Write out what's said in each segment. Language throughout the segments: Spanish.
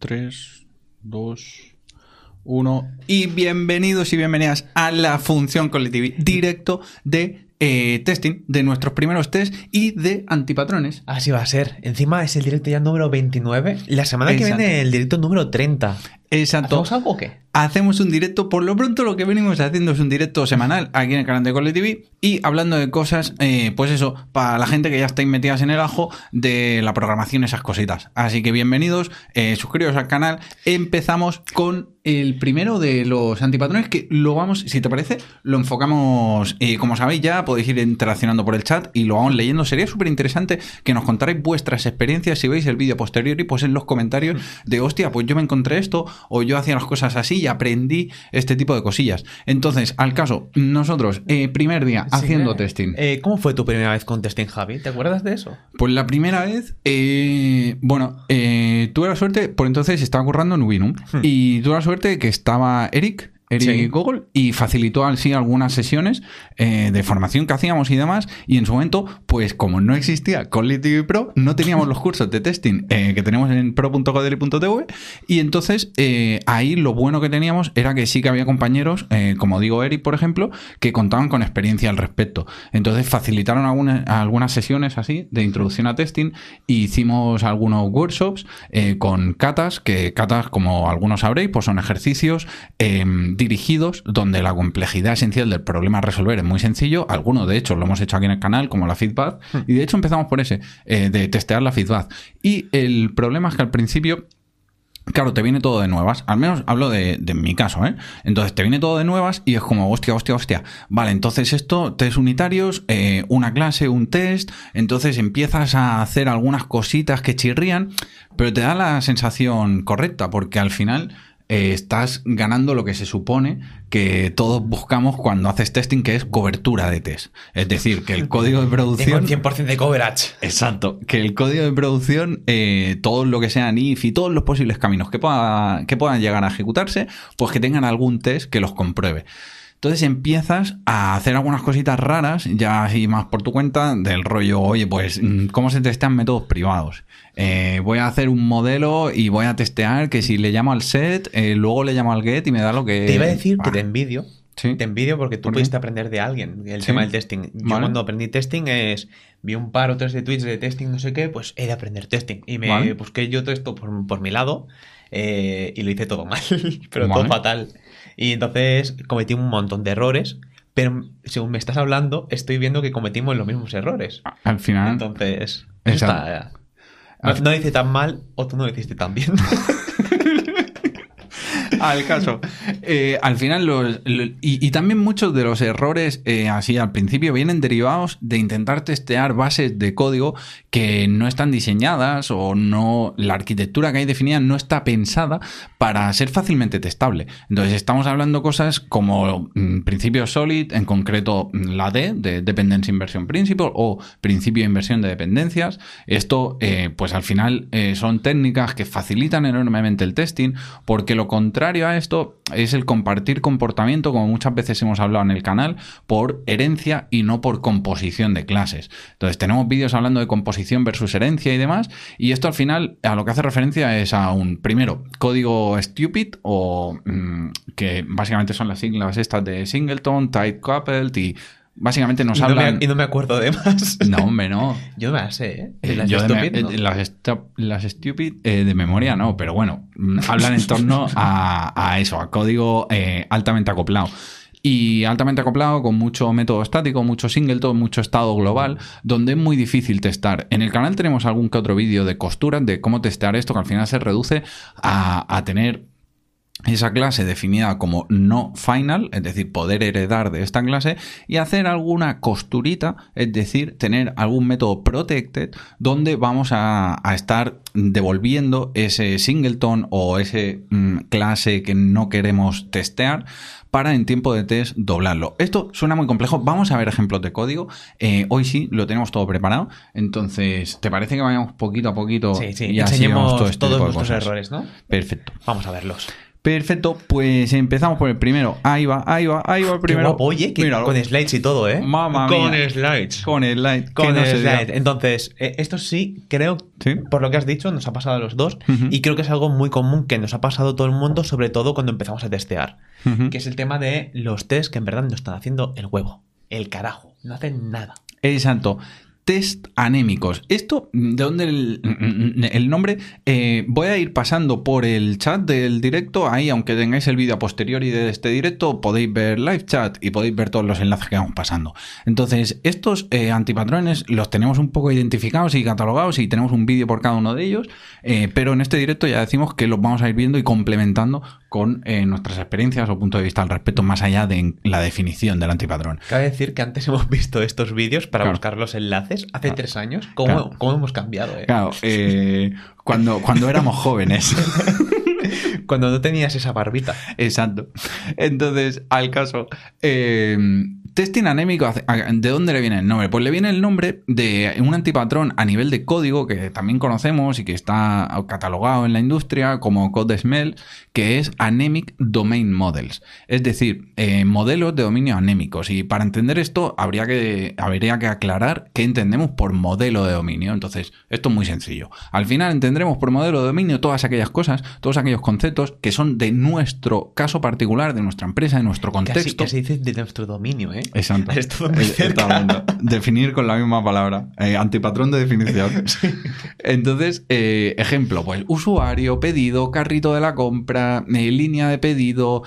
3, 2, 1. Y bienvenidos y bienvenidas a la función colectiva directo de eh, testing, de nuestros primeros test y de antipatrones. Así va a ser. Encima es el directo ya número 29. La semana que Exacto. viene el directo número 30. Exacto. ¿Hacemos algo o qué? Hacemos un directo, por lo pronto lo que venimos haciendo es un directo semanal aquí en el canal de Cole TV y hablando de cosas, eh, pues eso, para la gente que ya estáis metidas en el ajo de la programación, esas cositas. Así que bienvenidos, eh, suscribiros al canal. Empezamos con el primero de los antipatrones que lo vamos, si te parece, lo enfocamos, eh, como sabéis ya, podéis ir interaccionando por el chat y lo vamos leyendo. Sería súper interesante que nos contarais vuestras experiencias si veis el vídeo posterior y pues en los comentarios de, hostia, pues yo me encontré esto o yo hacía las cosas así y aprendí este tipo de cosillas. Entonces, al caso, nosotros, eh, primer día, haciendo Sí, testing. eh, ¿Cómo fue tu primera vez con testing, Javi? ¿Te acuerdas de eso? Pues la primera vez, eh, bueno, eh, tuve la suerte, por entonces estaba currando en Ubinum, y tuve la suerte que estaba Eric, Eric Sí. Google, y facilitó así algunas sesiones eh, de formación que hacíamos y demás, y en su momento, pues como no existía Call TV Pro, no teníamos los cursos de testing eh, que tenemos en pro.codeli.tv, y entonces eh, ahí lo bueno que teníamos era que sí que había compañeros, eh, como digo Eric, por ejemplo, que contaban con experiencia al respecto. Entonces facilitaron algunas, algunas sesiones así de introducción a testing e hicimos algunos workshops eh, con catas, que catas, como algunos sabréis, pues son ejercicios eh, dirigidos donde la complejidad esencial del problema a resolver es muy sencillo. Algunos, de hecho, lo hemos hecho aquí en el canal, como la feedback, y de hecho empezamos por ese, eh, de testear la feedback. Y el problema es que al principio Claro, te viene todo de nuevas. Al menos hablo de, de mi caso, ¿eh? Entonces te viene todo de nuevas y es como, hostia, hostia, hostia. Vale, entonces esto, test unitarios, eh, una clase, un test. Entonces empiezas a hacer algunas cositas que chirrían, pero te da la sensación correcta, porque al final eh, estás ganando lo que se supone que todos buscamos cuando haces testing, que es cobertura de test. Es decir, que el código de Tengo producción. el 100% de coverage. Exacto, que el código de producción, eh, todo lo que sean if y todos los posibles caminos que, pueda- que puedan llegar a ejecutarse, pues que tengan algún test que los compruebe. Entonces empiezas a hacer algunas cositas raras, ya así más por tu cuenta, del rollo, oye, pues, mm, ¿cómo se testean métodos privados? Eh, voy a hacer un modelo y voy a testear que si le llamo al set, eh, luego le llamo al get y me da lo que... Te iba a decir que te envidio. Sí. Te envidio porque tú ¿Por pudiste aprender de alguien el Sí. tema del testing. Yo Vale. cuando aprendí testing es vi un par o tres de tweets de testing, no sé qué, pues he de aprender testing. Y me Vale. busqué yo todo esto por, por mi lado eh, y lo hice todo mal, pero Vale. todo fatal. Y entonces cometí un montón de errores, pero según me estás hablando, estoy viendo que cometimos los mismos errores. Al final... Entonces, está, no, no hice tan mal o tú no lo hiciste tan bien. al caso. Eh, al final, los, lo- y, también muchos de los errores eh, así al principio vienen derivados de intentar testear bases de código que no están diseñadas o no la arquitectura que hay definida no está pensada para ser fácilmente testable. Entonces estamos hablando cosas como mm, principio solid, en concreto mm, la D de Dependency Inversion Principle o principio de inversión de dependencias. Esto, eh, pues al final son técnicas que facilitan enormemente el testing porque lo contrario a esto es el compartir comportamiento, como muchas veces hemos hablado en el canal, por herencia y no por composición de clases. Entonces tenemos vídeos hablando de composición versus herencia y demás, y esto al final a lo que hace referencia es a un, primero, código stupid o mm, que básicamente son las siglas estas de singleton, tight coupled y básicamente nos y, no hablan... me, y no me acuerdo de más. No, hombre, no. Yo me sé, ¿eh? Eh, las yo de me- stupid, ¿no? eh, las, stupid eh, de memoria no, pero bueno, mm, hablan en torno a, a eso, a código eh, altamente acoplado. Y altamente acoplado con mucho método estático, mucho singleton, mucho estado global, donde es muy difícil testar. En el canal tenemos algún que otro vídeo de costuras de cómo testear esto, que al final se reduce a, a tener esa clase definida como no final, es decir, poder heredar de esta clase y hacer alguna costurita, es decir, tener algún método protected donde vamos a, a estar devolviendo ese singleton o ese mm, clase que no queremos testear para en tiempo de test doblarlo. Esto suena muy complejo. Vamos a ver ejemplos de código. Eh, hoy sí, lo tenemos todo preparado. Entonces, ¿te parece que vayamos poquito a poquito Sí, sí, y enseñemos todo este todos nuestros errores, ¿no? Perfecto. Vamos a verlos. Perfecto, pues empezamos por el primero. Ahí va, ahí va, ahí va el Qué primero. guapo, oye, que Míralo. con slides y todo, ¿eh? Mamma con mía. slides. Con el light. Con no slides. Entonces, eh, esto sí, creo, Sí. por lo que has dicho, nos ha pasado a los dos. Y creo que es algo muy común que nos ha pasado a todo el mundo, sobre todo cuando empezamos a testear. Que es el tema de los test que en verdad nos están haciendo el huevo. El carajo. No hacen nada. Exacto. Test anémicos. Esto, ¿de dónde el, el nombre? Eh, voy a ir pasando por el chat del directo. Ahí, aunque tengáis el vídeo a posteriori de este directo, podéis ver live chat y podéis ver todos los enlaces que vamos pasando. Entonces, estos eh, antipatrones los tenemos un poco identificados y catalogados y tenemos un vídeo por cada uno de ellos. eh, pero en este directo ya decimos que los vamos a ir viendo y complementando con nuestras experiencias o punto de vista al respecto, más allá de la definición del antipatrón. Cabe decir que antes hemos visto estos vídeos para Claro. buscar los enlaces hace tres años. ¿Cómo, Claro. cómo hemos cambiado, eh? Claro, eh, cuando, cuando éramos jóvenes. Cuando no tenías esa barbita. Exacto. Entonces, al caso, eh, testing anémico, ¿de dónde le viene el nombre? Pues le viene el nombre de un antipatrón a nivel de código que también conocemos y que está catalogado en la industria como Code Smell, que es Anemic Domain Models. Es decir, eh, modelos de dominio anémicos. Y para entender esto, habría que, habría que aclarar qué entendemos por modelo de dominio. Entonces, esto es muy sencillo. Al final entendremos por modelo de dominio todas aquellas cosas, todos aquellos conceptos que son de nuestro caso particular, de nuestra empresa, de nuestro Casi, contexto. casi dices de nuestro dominio, ¿eh? Exacto. Es todo muy cerca. Definir con la misma palabra. Eh, antipatrón de definición. Entonces, eh, ejemplo, pues usuario, pedido, carrito de la compra, eh, línea de pedido,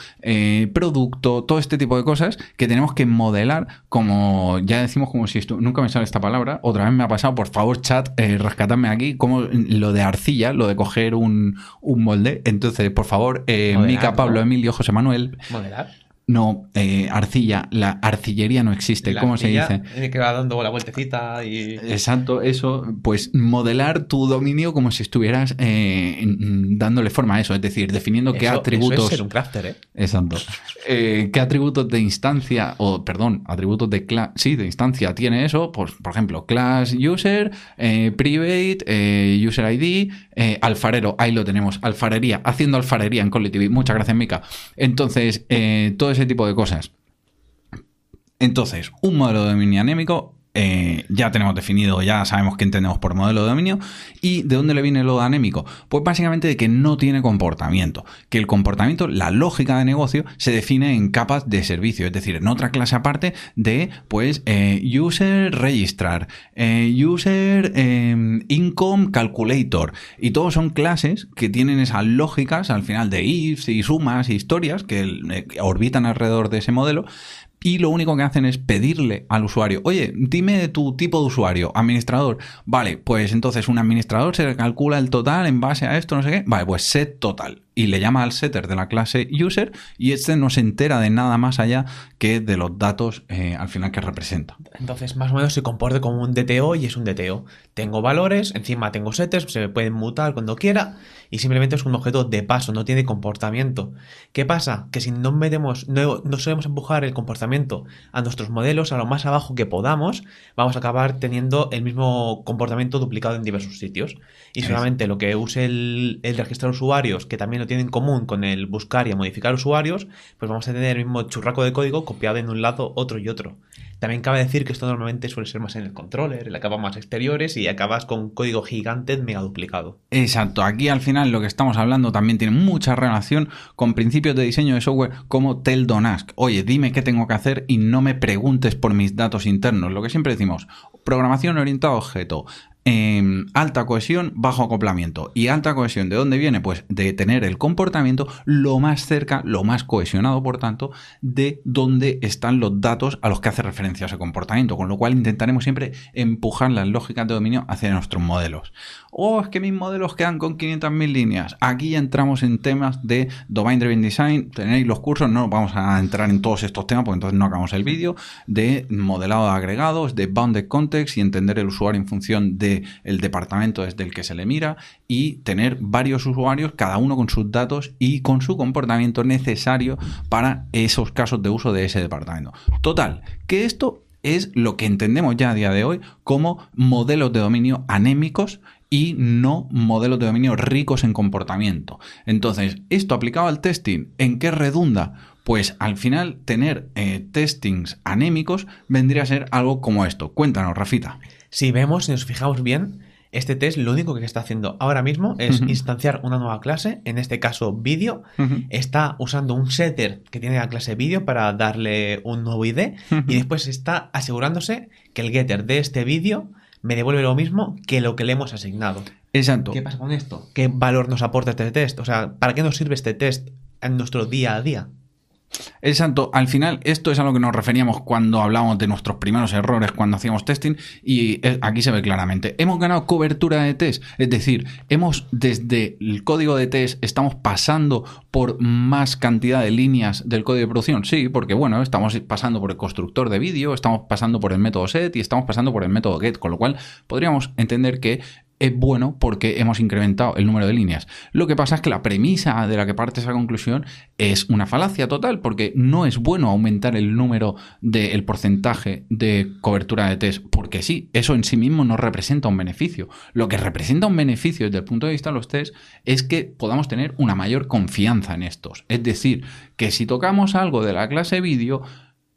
producto, todo este tipo de cosas que tenemos que modelar como, ya decimos como si esto, nunca me sale esta palabra, otra vez me ha pasado, por favor chat, rescatadme aquí, como lo de arcilla, lo de coger un, un molde. Entonces, por favor, eh, Mica, Pablo. Emilio, José Manuel, Modelar. No, eh, arcilla, la arcillería no existe, La ¿cómo se dice? Que va dando la vueltecita y... Exacto, eso, pues modelar tu dominio como si estuvieras eh, dándole forma a eso, es decir, definiendo qué atributos. Eso es ser un crafter, ¿eh? Exacto. Eh, ¿Qué atributos de instancia, o perdón, atributos de clase, sí, de instancia tiene eso? Pues, por ejemplo, class user, private, user ID, alfarero, ahí lo tenemos, alfarería, haciendo alfarería en Collective. Muchas gracias, Mica. Entonces, todo ese tipo de cosas. Entonces, un modelo de dominio anémico. Eh, ya tenemos definido, ya sabemos qué entendemos por modelo de dominio. ¿Y de dónde le viene lo anémico? Pues básicamente de que no tiene comportamiento. Que el comportamiento, la lógica de negocio, se define en capas de servicio, es decir, en otra clase aparte de, pues, eh, user registrar, eh, user income calculator. Y todos son clases que tienen esas lógicas al final de ifs y sumas y historias que eh, que orbitan alrededor de ese modelo y lo único que hacen es pedirle al usuario, oye, dime tu tipo de usuario, administrador. Vale, pues entonces un administrador se calcula el total en base a esto, no sé qué. Vale, pues set total. Y le llama al setter de la clase user y este no se entera de nada más allá que de los datos eh, al final que representa. Entonces, más o menos se comporta como un DTO y es un DTO. Tengo valores, encima tengo setters, se me pueden mutar cuando quiera y simplemente es un objeto de paso, no tiene comportamiento. ¿Qué pasa? Que si no metemos, no, no solemos empujar el comportamiento a nuestros modelos a lo más abajo que podamos, vamos a acabar teniendo el mismo comportamiento duplicado en diversos sitios. Y solamente lo que use el, el registrar usuarios, que también lo tiene en común con el buscar y modificar usuarios, pues vamos a tener el mismo churraco de código copiado en un lado, otro y otro. También cabe decir que esto normalmente suele ser más en el controller, en la capa más exteriores y acabas con código gigante mega duplicado. Exacto, aquí al final lo que estamos hablando también tiene mucha relación con principios de diseño de software como tell don't ask. Oye, dime qué tengo que hacer y no me preguntes por mis datos internos. Lo que siempre decimos, programación orientada a objeto. Em, alta cohesión, bajo acoplamiento. ¿Y alta cohesión de dónde viene? Pues de tener el comportamiento lo más cerca, lo más cohesionado, por tanto, de dónde están los datos a los que hace referencia ese comportamiento. Con lo cual intentaremos siempre empujar las lógicas de dominio hacia nuestros modelos. Oh, es que mis modelos quedan con 500.000 líneas. Aquí ya entramos en temas de Domain Driven Design. Tenéis los cursos, no vamos a entrar en todos estos temas porque entonces no acabamos el vídeo. De modelado de agregados, de bounded context y entender el usuario en función de el departamento desde el que se le mira y tener varios usuarios, cada uno con sus datos y con su comportamiento necesario para esos casos de uso de ese departamento. Total, que esto es lo que entendemos ya a día de hoy como modelos de dominio anémicos y no modelos de dominio ricos en comportamiento. Entonces, esto aplicado al testing, ¿en qué redunda? Pues al final tener eh, testings anémicos vendría a ser algo como esto. Cuéntanos, Rafita. Si vemos, si nos fijamos bien, este test lo único que está haciendo ahora mismo es instanciar una nueva clase, en este caso vídeo. Está usando un setter que tiene la clase vídeo para darle un nuevo ID y después está asegurándose que el getter de este vídeo me devuelve lo mismo que lo que le hemos asignado. Exacto. ¿Qué pasa con esto? ¿Qué valor nos aporta este test? O sea, ¿para qué nos sirve este test en nuestro día a día? Exacto, al final esto es a lo que nos referíamos cuando hablábamos de nuestros primeros errores cuando hacíamos testing y aquí se ve claramente. Hemos ganado cobertura de test, es decir, hemos desde el código de test estamos pasando por más cantidad de líneas del código de producción, sí, porque bueno, estamos pasando por el constructor de vídeo, estamos pasando por el método set y estamos pasando por el método get, con lo cual podríamos entender que es bueno porque hemos incrementado el número de líneas. Lo que pasa es que la premisa de la que parte esa conclusión es una falacia total, porque no es bueno aumentar el número del porcentaje de cobertura de test, porque sí, eso en sí mismo no representa un beneficio. Lo que representa un beneficio desde el punto de vista de los test es que podamos tener una mayor confianza en estos. Es decir, que si tocamos algo de la clase vídeo,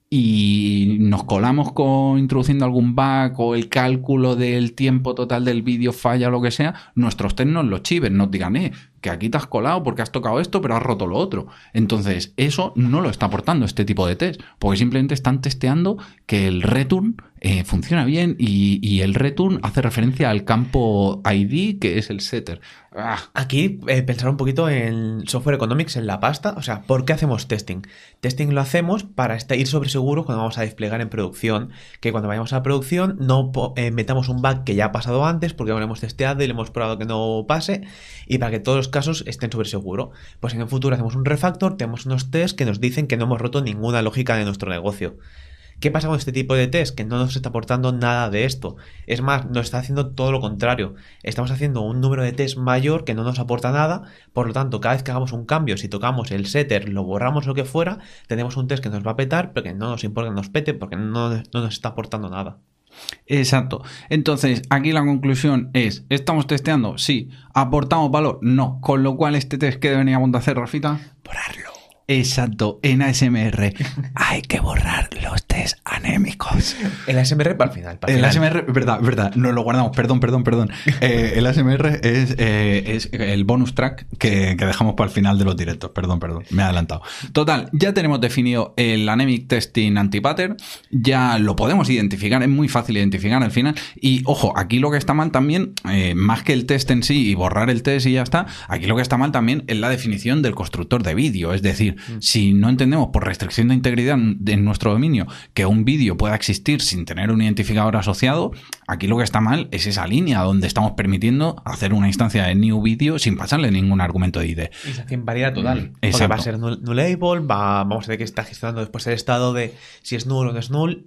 y nos colamos con introduciendo algún bug o el cálculo del tiempo total del vídeo falla o lo que sea, nuestros test nos lo chiven, nos digan, eh, que aquí te has colado porque has tocado esto, pero has roto lo otro. Entonces, eso no lo está aportando este tipo de test, porque simplemente están testeando que el return eh, funciona bien y, el return hace referencia al campo ID, que es el setter. Ah, Aquí eh, pensar un poquito en software economics, en la pasta. O sea, ¿por qué hacemos testing? Testing lo hacemos para ir sobre seguro cuando vamos a desplegar en producción. Que cuando vayamos a producción no eh, metamos un bug que ya ha pasado antes porque lo hemos testeado y le hemos probado que no pase. Y para que todos casos estén sobre seguro. Pues en el futuro hacemos un refactor, tenemos unos tests que nos dicen que no hemos roto ninguna lógica de nuestro negocio. ¿Qué pasa con este tipo de test? Que no nos está aportando nada de esto. Es más, nos está haciendo todo lo contrario. Estamos haciendo un número de test mayor que no nos aporta nada. Por lo tanto, cada vez que hagamos un cambio, si tocamos el setter, lo borramos lo que fuera, tenemos un test que nos va a petar, pero que no nos importa que nos pete porque no nos está aportando nada. Exacto. Entonces, aquí la conclusión es, ¿estamos testeando? Sí. ¿Aportamos valor? No. Con lo cual, este test que deberíamos de hacer, Rafita. Borrarlo. Exacto, en ASMR hay que borrar los test anémicos. El ASMR para el final. para el final. ASMR, verdad, verdad, nos lo guardamos, perdón, perdón, perdón. Eh, el ASMR es, eh, es el bonus track que, que dejamos para el final de los directos, perdón, perdón, me he adelantado. Total, ya tenemos definido el Anemic Testing Antipattern, ya lo podemos identificar, es muy fácil identificar al final. Y ojo, aquí lo que está mal también, eh, más que el test en sí y borrar el test y ya está, aquí lo que está mal también es la definición del constructor de vídeo, es decir, si no entendemos por restricción de integridad en nuestro dominio que un vídeo pueda existir sin tener un identificador asociado, aquí lo que está mal es esa línea donde estamos permitiendo hacer una instancia de new video sin pasarle ningún argumento de ID. Hace invalida total. Mm, Porque exacto. va a ser null, nullable, va, vamos a ver que está gestionando después el estado de si es null o no es null.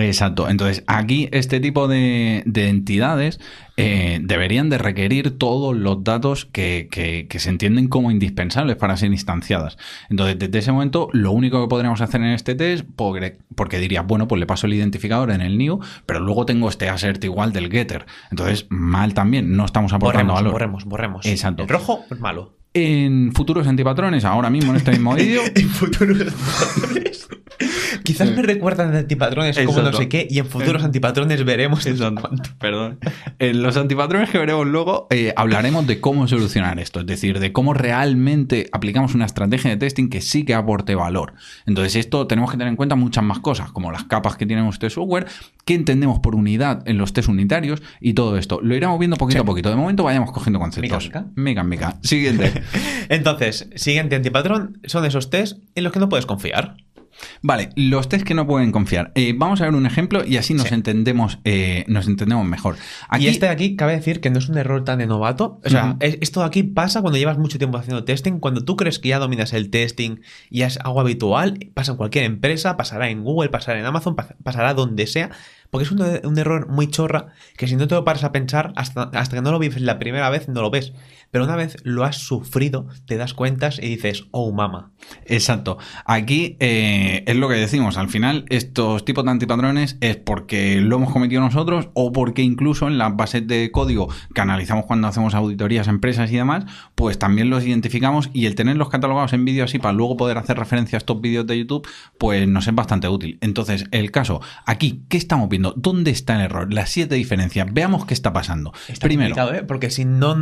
Exacto. Entonces, aquí este tipo de, de entidades eh, deberían de requerir todos los datos que, que- que se entienden como indispensables para ser instanciadas. Entonces, desde ese momento, lo único que podríamos hacer en este test, porque, porque dirías, bueno, pues le paso el identificador en el new, pero luego tengo este assert igual del getter. Entonces, mal también, no estamos aportando Borremos, valor. borremos, borremos. Exacto. El rojo es malo. En futuros antipatrones, ahora mismo en este mismo vídeo, En futuros antipatrones. Quizás me recuerdan de antipatrones como no sé qué, y en futuros antipatrones veremos Exacto. cuánto. Perdón. En los antipatrones que veremos luego, eh, hablaremos de cómo solucionar esto, es decir, de cómo realmente aplicamos una estrategia de testing que sí que aporte valor. Entonces, esto tenemos que tener en cuenta muchas más cosas, como las capas que tiene este software, qué entendemos por unidad en los test unitarios y todo esto. Lo iremos viendo poquito Sí. a poquito. De momento vayamos cogiendo conceptos. Mica, Mica, mica. Siguiente. Entonces, siguiente antipatrón son esos test en los que no puedes confiar. Vale, los test que no pueden confiar. Eh, vamos a ver un ejemplo y así nos Sí. entendemos, eh, nos entendemos mejor. Aquí, Y este de aquí cabe decir que no es un error tan de novato. O sea, es- esto de aquí pasa cuando llevas mucho tiempo haciendo testing. Cuando tú crees que ya dominas el testing y es algo habitual, pasa en cualquier empresa, pasará en Google, pasará en Amazon, pas- pasará donde sea. Porque es un, un error muy chorra que si no te lo paras a pensar, hasta, hasta que no lo vives la primera vez, no lo ves. pero una vez lo has sufrido, te das cuenta y dices, oh mama. Exacto. Aquí eh, es lo que decimos. Al final, estos tipos de antipatrones es porque lo hemos cometido nosotros o porque incluso en las bases de código que analizamos cuando hacemos auditorías a empresas y demás, pues también los identificamos y el tenerlos catalogados en vídeo así para luego poder hacer referencia a estos vídeos de YouTube, pues nos es bastante útil. Entonces, el caso, aquí, ¿qué estamos viendo? ¿Dónde está el error? Las siete diferencias. Veamos qué está pasando. Está Primero, ¿eh? Porque si no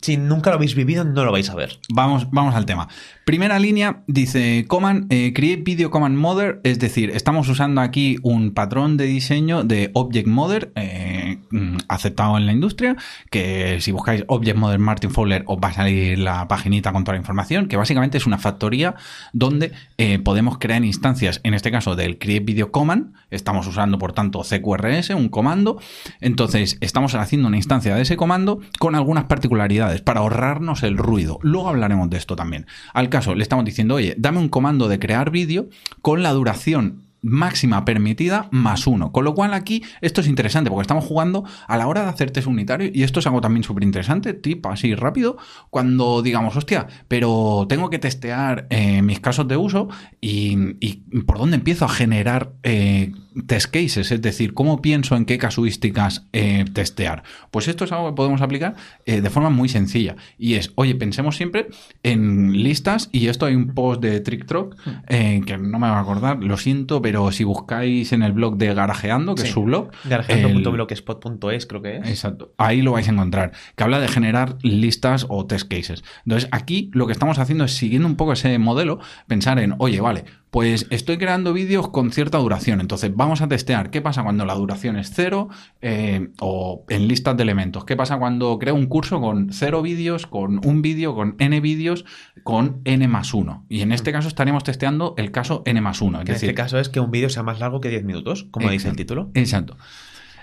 si nunca lo habéis vivido, no lo vais a ver. Vamos, vamos al tema. Primera línea dice command, eh, create video command mother, es decir, estamos usando aquí un patrón de diseño de object mother eh, mm, aceptado en la industria, que si buscáis object mother Martin Fowler os va a salir la paginita con toda la información, que básicamente es una factoría donde eh, podemos crear instancias, en este caso del create video command, estamos usando por tanto CQRS, un comando, entonces estamos haciendo una instancia de ese comando con algunas particularidades para ahorrarnos el ruido. Luego hablaremos de esto también. Al caso, le estamos diciendo, oye, dame un comando de crear vídeo con la duración máxima permitida más uno. Con lo cual aquí esto es interesante porque estamos jugando a la hora de hacer test unitario y esto es algo también súper interesante, tip así rápido, cuando digamos, hostia, pero tengo que testear eh, mis casos de uso y, por dónde empiezo a generar eh, test cases, es decir, cómo pienso en qué casuísticas eh, testear. Pues esto es algo que podemos aplicar de forma muy sencilla y es, oye, pensemos siempre en listas y esto hay un post de TrickTrock que no me va a acordar, lo siento, pero pero si buscáis en el blog de Garajeando, que es su blog. Garajeando.blogspot.es creo que es. Exacto. Ahí lo vais a encontrar. Que habla de generar listas o test cases. Entonces, aquí lo que estamos haciendo es siguiendo un poco ese modelo, pensar en, oye, vale, pues estoy creando vídeos con cierta duración. Entonces vamos a testear qué pasa cuando la duración es cero eh, o en listas de elementos. ¿Qué pasa cuando creo un curso con cero vídeos, con un vídeo, con n vídeos, con n más uno? Y en este caso estaremos testeando el caso n más uno. en este caso es que un vídeo sea más largo que 10 minutos, como dice el título. Exacto.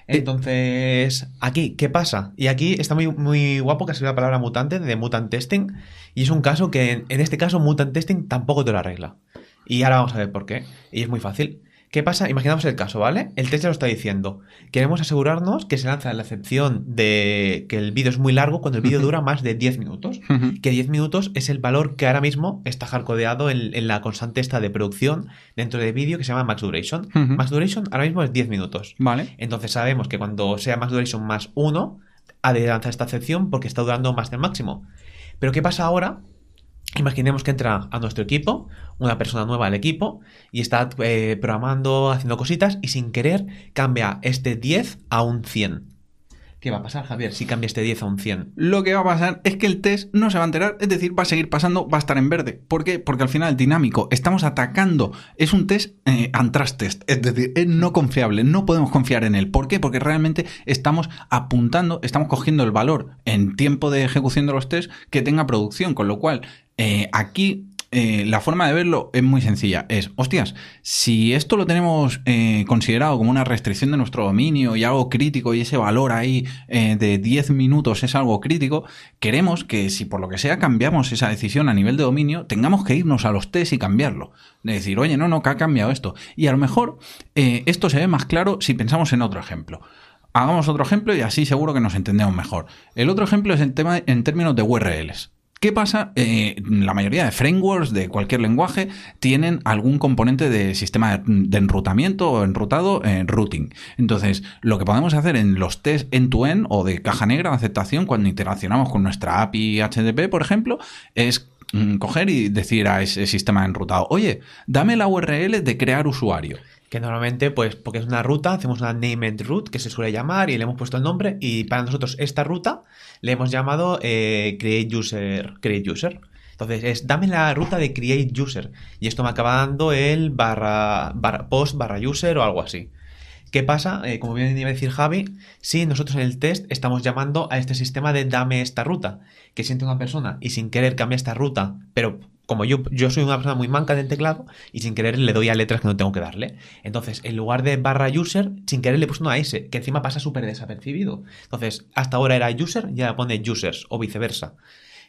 Entonces, aquí, ¿qué pasa? Y aquí está muy, muy guapo que ha sido la palabra mutante de mutant testing. Y es un caso que en, en este caso mutant testing tampoco te lo arregla. Y ahora vamos a ver por qué. Y es muy fácil. ¿Qué pasa? Imaginamos el caso, ¿vale? El test ya lo está diciendo. Queremos asegurarnos que se lanza la excepción de que el vídeo es muy largo cuando el vídeo dura más de 10 minutos. Que 10 minutos es el valor que ahora mismo está hardcodeado en, en la constante esta de producción dentro de vídeo que se llama max duration. Max duration ahora mismo es 10 minutos. Vale. Entonces sabemos que cuando sea max duration más 1, ha de lanzar esta excepción porque está durando más del máximo. Pero ¿qué pasa ahora Imaginemos que entra a nuestro equipo una persona nueva al equipo y está eh, programando, haciendo cositas y sin querer cambia este 10 a un 100. ¿Qué va a pasar, Javier, si cambia este 10 a un 100? Lo que va a pasar es que el test no se va a enterar, es decir, va a seguir pasando, va a estar en verde. ¿Por qué? Porque al final dinámico, estamos atacando, es un test eh, test, es decir, es no confiable, no podemos confiar en él. ¿Por qué? Porque realmente estamos apuntando, estamos cogiendo el valor en tiempo de ejecución de los tests que tenga producción, con lo cual eh, aquí eh, la forma de verlo es muy sencilla. Es, hostias, si esto lo tenemos eh, considerado como una restricción de nuestro dominio y algo crítico y ese valor ahí de 10 minutos es algo crítico, queremos que si por lo que sea cambiamos esa decisión a nivel de dominio, tengamos que irnos a los test y cambiarlo. De decir, oye, no, no, que ha cambiado esto. Y a lo mejor esto se ve más claro si pensamos en otro ejemplo. Hagamos otro ejemplo y así seguro que nos entendemos mejor. El otro ejemplo es el tema en términos de URLs. ¿Qué pasa? Eh, la mayoría de frameworks de cualquier lenguaje tienen algún componente de sistema de enrutamiento o enrutado en routing. Entonces, lo que podemos hacer en los tests end-to-end o de caja negra de aceptación cuando interaccionamos con nuestra API HTTP, por ejemplo, es mm, coger y decir a ese sistema enrutado, oye, dame la URL de crear usuario que normalmente, pues, porque es una ruta, hacemos una named route que se suele llamar y le hemos puesto el nombre y para nosotros esta ruta le hemos llamado eh, create user, create user. Entonces es dame la ruta de create user y esto me acaba dando el barra, post barra user o algo así. ¿Qué pasa? Eh, como bien iba a decir Javi, si nosotros en el test estamos llamando a este sistema de dame esta ruta, que siente una persona y sin querer cambia esta ruta, pero como yo, yo soy una persona muy manca del teclado y sin querer le doy a letras que no tengo que darle. Entonces, en lugar de barra user, sin querer le puse una S, que encima pasa súper desapercibido. Entonces, hasta ahora era user, ya pone users o viceversa.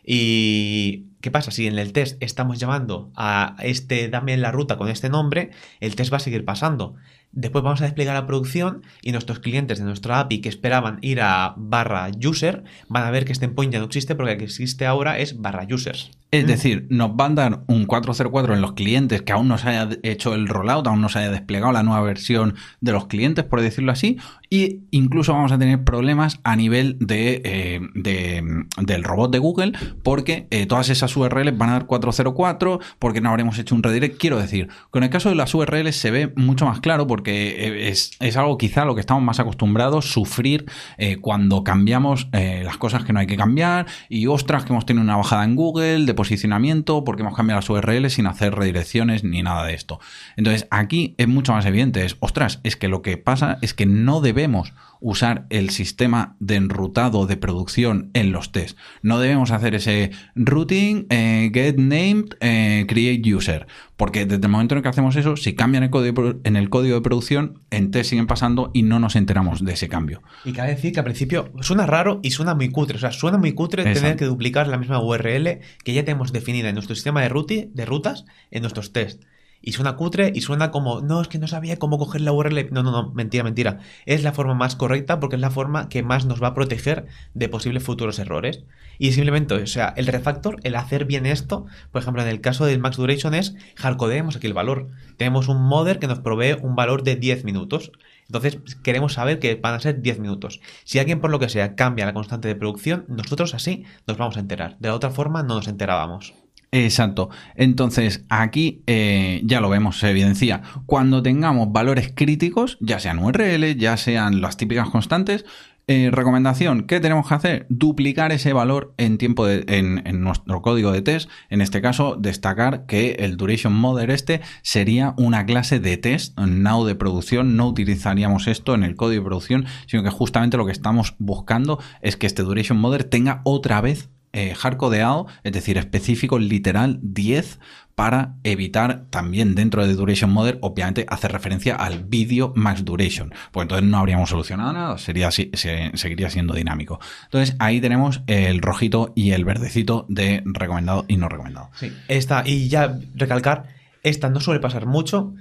¿Y qué pasa? Si en el test estamos llamando a este dame la ruta con este nombre, el test va a seguir pasando. Después vamos a desplegar la producción y nuestros clientes de nuestra API que esperaban ir a barra user van a ver que este endpoint ya no existe porque el que existe ahora es barra users. Es decir, nos van a dar un 404 en los clientes que aún no se haya hecho el rollout, aún no se haya desplegado la nueva versión de los clientes, por decirlo así, y incluso vamos a tener problemas a nivel de, eh, de- del robot de Google porque eh, todas esas URLs van a dar 404 porque no habremos hecho un redirect. Quiero decir, con el caso de las URLs se ve mucho más claro porque eh, es, es algo quizá lo que estamos más acostumbrados sufrir eh, cuando cambiamos eh, las cosas que no hay que cambiar y ostras que hemos tenido una bajada en Google de posicionamiento porque hemos cambiado las URLs sin hacer redirecciones ni nada de esto. Entonces aquí es mucho más evidente, es ostras, es que lo que pasa es que no debemos usar el sistema de enrutado de producción en los tests. No debemos hacer ese routing, eh, get named, eh, create user. Porque desde el momento en el que hacemos eso, si cambian el código, en el código de producción, en test siguen pasando y no nos enteramos de ese cambio. Y cabe decir que al principio suena raro y suena muy cutre. O sea, suena muy cutre tener que duplicar la misma URL que ya tenemos definida en nuestro sistema de, ruti- de rutas en nuestros tests. Y suena cutre y suena como, no, es que no sabía cómo coger la URL. No, no, no, mentira, mentira. Es la forma más correcta porque es la forma que más nos va a proteger de posibles futuros errores. Y simplemente, o sea, el refactor, el hacer bien esto, por ejemplo, en el caso del max duration es hardcodeemos aquí el valor. Tenemos un modder que nos provee un valor de 10 minutos. Entonces queremos saber que van a ser 10 minutos. Si alguien por lo que sea cambia la constante de producción, nosotros así nos vamos a enterar. De la otra forma no nos enterábamos. Exacto. Entonces, aquí eh, ya lo vemos, se evidencia. Cuando tengamos valores críticos, ya sean URL, ya sean las típicas constantes, eh, recomendación, ¿qué tenemos que hacer? Duplicar ese valor en tiempo de, en, nuestro código de test. En este caso, destacar que el duration modder este sería una clase de test, now de producción. No utilizaríamos esto en el código de producción, sino que justamente lo que estamos buscando es que este duration modder tenga otra vez eh, hardcodeado, es decir, específico, literal 10, para evitar también dentro de Duration Model, obviamente, hacer referencia al vídeo max duration. Pues entonces no habríamos solucionado nada, sería se- seguiría siendo dinámico. Entonces ahí tenemos el rojito y el verdecito de recomendado y no recomendado. Sí. Esta, y ya recalcar, esta no suele pasar mucho,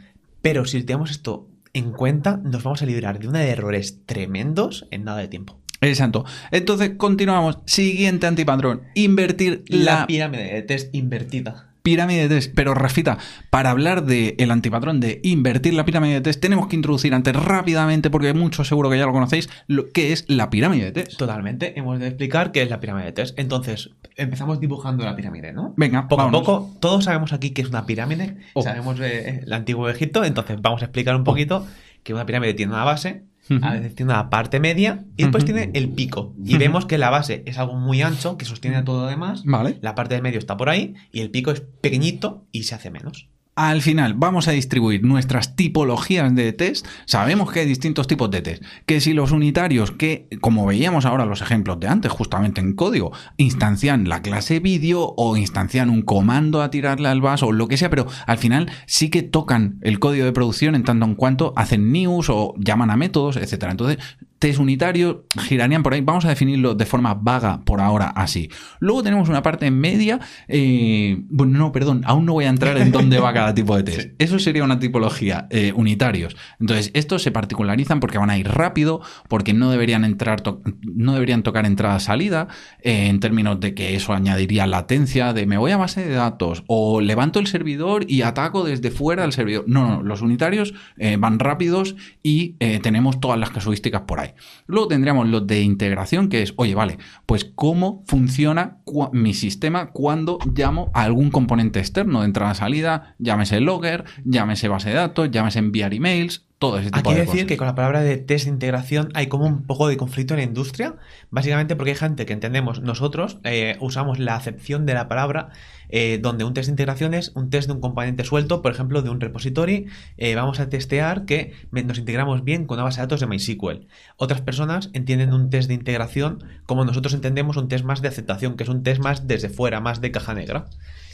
pero si tenemos esto en cuenta, nos vamos a librar de una de errores tremendos en nada de tiempo. Exacto. Entonces continuamos. Siguiente antipatrón. Invertir la, La pirámide de test invertida. pirámide de test. Pero Rafita, para hablar del el antipatrón de invertir la pirámide de test, tenemos que introducir antes rápidamente, porque mucho seguro que ya lo conocéis, lo que es la pirámide de test. Totalmente, hemos de explicar qué es la pirámide de test. Entonces, empezamos dibujando la pirámide, ¿no? Venga, Poco vámonos. a poco, todos sabemos aquí que es una pirámide, Oh. sabemos eh, el antiguo Egipto, entonces vamos a explicar un poquito que una pirámide tiene una base, A veces tiene una parte media y después tiene el pico. Y vemos que la base es algo muy ancho que sostiene a todo lo demás, Vale. la parte del medio está por ahí y el pico es pequeñito y se hace menos. Al final vamos a distribuir nuestras tipologías de test. Sabemos que hay distintos tipos de test. Que si los unitarios, que como veíamos ahora los ejemplos de antes, justamente en código, instancian la clase vídeo o instancian un comando a tirarle al vaso o lo que sea, pero al final sí que tocan el código de producción en tanto en cuanto hacen news o llaman a métodos, etcétera. Entonces, test unitarios girarían por ahí. Vamos a definirlo de forma vaga por ahora así. Luego tenemos una parte media. eh, bueno, no, perdón, aún no voy a entrar en dónde va cada tipo de test. Eso sería una tipología eh, unitarios. Entonces, estos se particularizan porque van a ir rápido, porque no deberían entrar, no deberían tocar entrada-salida, eh, en términos de que eso añadiría latencia de me voy a base de datos o levanto el servidor y ataco desde fuera al servidor. No, no, los unitarios van rápidos y tenemos todas las casuísticas por ahí. Luego tendríamos los de integración, que es, oye, vale, pues cómo funciona mi sistema cuando llamo a algún componente externo de entrada-salida, llámese logger, llámese base de datos, llámese enviar emails, todo ese tipo Aquí de decir cosas. que con la palabra de test de integración hay como un poco de conflicto en la industria, básicamente porque hay gente que entendemos, nosotros eh, usamos la acepción de la palabra eh, donde un test de integración es un test de un componente suelto, por ejemplo, de un repository, eh, vamos a testear que nos integramos bien con una base de datos de MySQL. Otras personas entienden un test de integración como nosotros entendemos un test más de aceptación, que es un test más desde fuera, más de caja negra.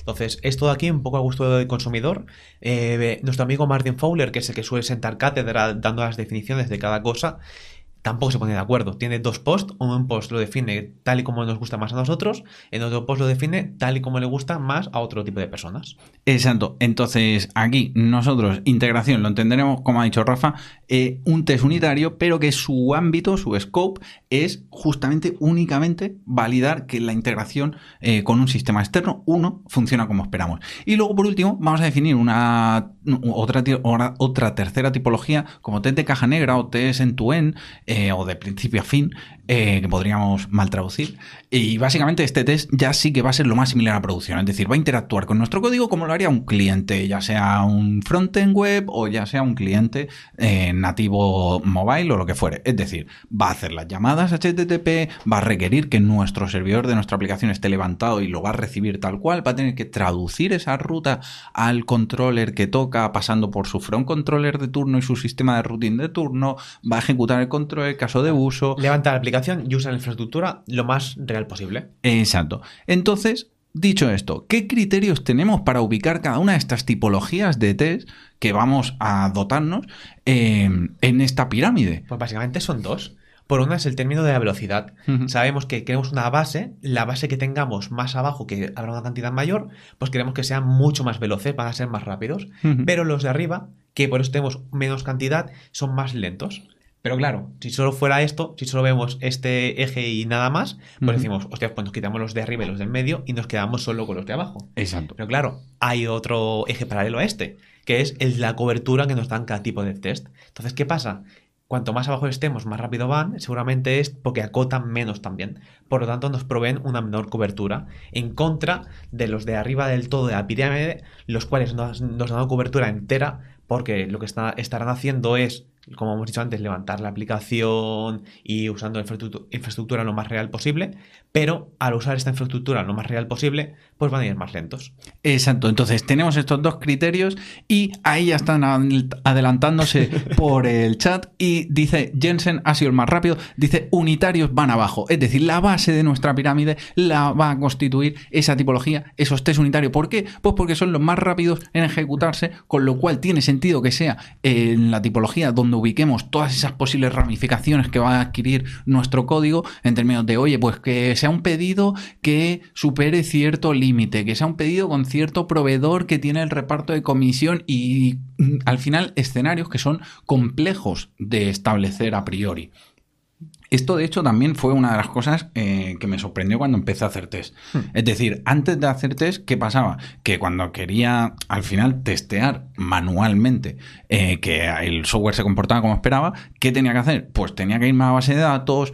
Entonces, esto de aquí un poco a gusto del consumidor. Eh, nuestro amigo Martin Fowler, que es el que suele sentar cátedra dando las definiciones de cada cosa, tampoco se pone de acuerdo. Tiene dos posts, un post lo define tal y como nos gusta más a nosotros, en otro post lo define tal y como le gusta más a otro tipo de personas. Exacto. Entonces, aquí nosotros, integración, lo entenderemos, como ha dicho Rafa, eh, un test unitario, pero que su ámbito, su scope, es justamente únicamente validar que la integración eh, con un sistema externo, uno, funciona como esperamos. Y luego, por último, vamos a definir una otra, otra tercera tipología como test de caja negra o test en tu en eh, o de principio a fin, eh, que podríamos mal traducir. Y básicamente este test ya sí que va a ser lo más similar a producción, es decir, va a interactuar con nuestro código como lo haría un cliente, ya sea un frontend web o ya sea un cliente eh, nativo mobile o lo que fuere. Es decir, va a hacer las llamadas HTTP, va a requerir que nuestro servidor de nuestra aplicación esté levantado y lo va a recibir tal cual, va a tener que traducir esa ruta al controller que toca pasando por su front controller de turno y su sistema de routing de turno, va a ejecutar el control en caso de uso. Levanta la aplicación y usa la infraestructura lo más real posible. Exacto. Entonces, dicho esto, ¿qué criterios tenemos para ubicar cada una de estas tipologías de test que vamos a dotarnos em, en esta pirámide? Pues básicamente son dos. Por una es el término de la velocidad. Sabemos que queremos una base, la base que tengamos más abajo, que habrá una cantidad mayor, pues queremos que sean mucho más veloces, van a ser más rápidos. Pero los de arriba, que por eso tenemos menos cantidad, son más lentos. Pero claro, si solo fuera esto, si solo vemos este eje y nada más, pues decimos, hostia, pues nos quitamos los de arriba y los del medio y nos quedamos solo con los de abajo. Exacto. Pero claro, hay otro eje paralelo a este, que es el, la cobertura que nos dan cada tipo de test. Entonces, ¿qué pasa? Cuanto más abajo estemos, más rápido van, seguramente es porque acotan menos también. Por lo tanto, nos proveen una menor cobertura. En contra de los de arriba del todo de la pirámide, los cuales nos, nos dan cobertura entera, porque lo que estarán haciendo es como hemos dicho antes, levantar la aplicación y usando infraestructura lo más real posible, pero al usar esta infraestructura lo más real posible, pues van a ir más lentos. Exacto, entonces tenemos estos dos criterios y ahí ya están adelantándose por el chat y dice Jensen ha sido el más rápido, dice unitarios van abajo, es decir, la base de nuestra pirámide la va a constituir esa tipología, esos test unitarios. ¿Por qué? Pues porque son los más rápidos en ejecutarse, con lo cual tiene sentido que sea en la tipología donde ubiquemos todas esas posibles ramificaciones que va a adquirir nuestro código en términos de, oye, pues que sea un pedido que supere cierto límite, que sea un pedido con cierto proveedor que tiene el reparto de comisión y mm, al final escenarios que son complejos de establecer a priori. Esto, de hecho, también fue una de las cosas eh, que me sorprendió cuando empecé a hacer test. Hmm. Es decir, antes de hacer test, ¿qué pasaba? Que cuando quería al final testear manualmente eh, que el software se comportaba como esperaba, ¿qué tenía que hacer? Pues tenía que irme a la base de datos,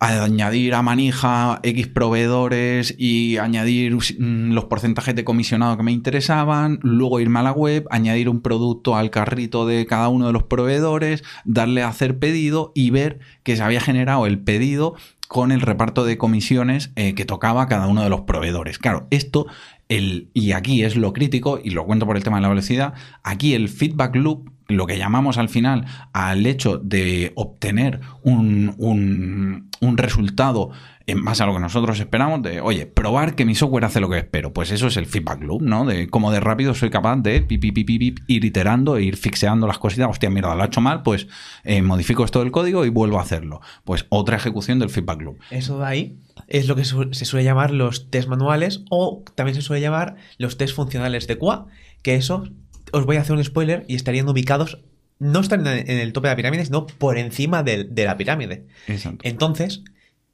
añadir a manija X proveedores y añadir mm, los porcentajes de comisionado que me interesaban, luego irme a la web, añadir un producto al carrito de cada uno de los proveedores, darle a hacer pedido y ver que se había generado el pedido con el reparto de comisiones eh, que tocaba cada uno de los proveedores. Claro, esto, el, y aquí es lo crítico, y lo cuento por el tema de la velocidad, aquí el feedback loop lo que llamamos al final al hecho de obtener un, un, resultado en base a lo que nosotros esperamos, de, oye, probar que mi software hace lo que espero. Pues eso es el feedback loop, ¿no? De cómo de rápido soy capaz de ir iterando, e ir fixeando las cositas. Hostia, mira, lo he hecho mal, pues eh, modifico esto del código y vuelvo a hacerlo. Pues otra ejecución del feedback loop. Eso de ahí es lo que se suele llamar los test manuales o también se suele llamar los test funcionales de QA, que eso os voy a hacer un spoiler y estarían ubicados, no están en el tope de la pirámide, sino por encima de, la pirámide. Entonces,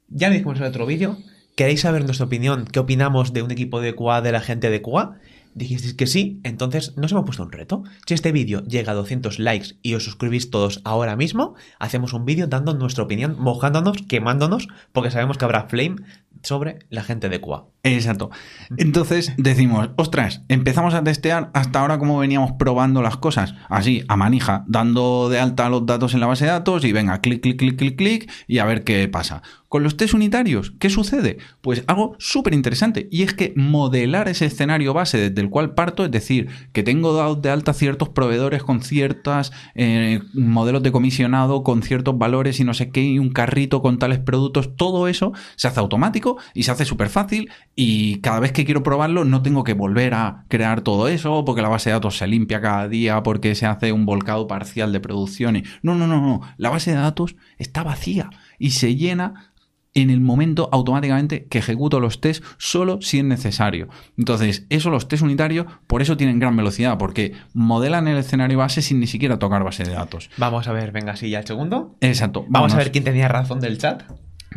ya lo dijimos en otro vídeo, ¿queréis saber nuestra opinión? ¿Qué opinamos de un equipo de QA, de la gente de QA? Dijisteis que sí, entonces nos hemos puesto un reto. Si este vídeo llega a 200 likes y os suscribís todos ahora mismo, hacemos un vídeo dando nuestra opinión, mojándonos, quemándonos, porque sabemos que habrá flame sobre la gente de QA. Exacto. Entonces decimos, ostras, empezamos a testear hasta ahora como veníamos probando las cosas, así, a manija, dando de alta los datos en la base de datos y venga, clic, clic, clic, clic, clic y a ver qué pasa. Con los test unitarios, ¿qué sucede? Pues algo súper interesante y es que modelar ese escenario base desde el cual parto, es decir, que tengo dado de alta ciertos proveedores con ciertos eh, modelos de comisionado, con ciertos valores y no sé qué, y un carrito con tales productos, todo eso se hace automático y se hace súper fácil y cada vez que quiero probarlo no tengo que volver a crear todo eso porque la base de datos se limpia cada día, porque se hace un volcado parcial de producción. Y... No, no, no, no. La base de datos está vacía y se llena en el momento automáticamente que ejecuto los test solo si es necesario. Entonces, eso los test unitarios, por eso tienen gran velocidad, porque modelan el escenario base sin ni siquiera tocar base de datos. Vamos a ver, venga, sí, ya el segundo. Exacto. Vamos a ver quién tenía razón del chat.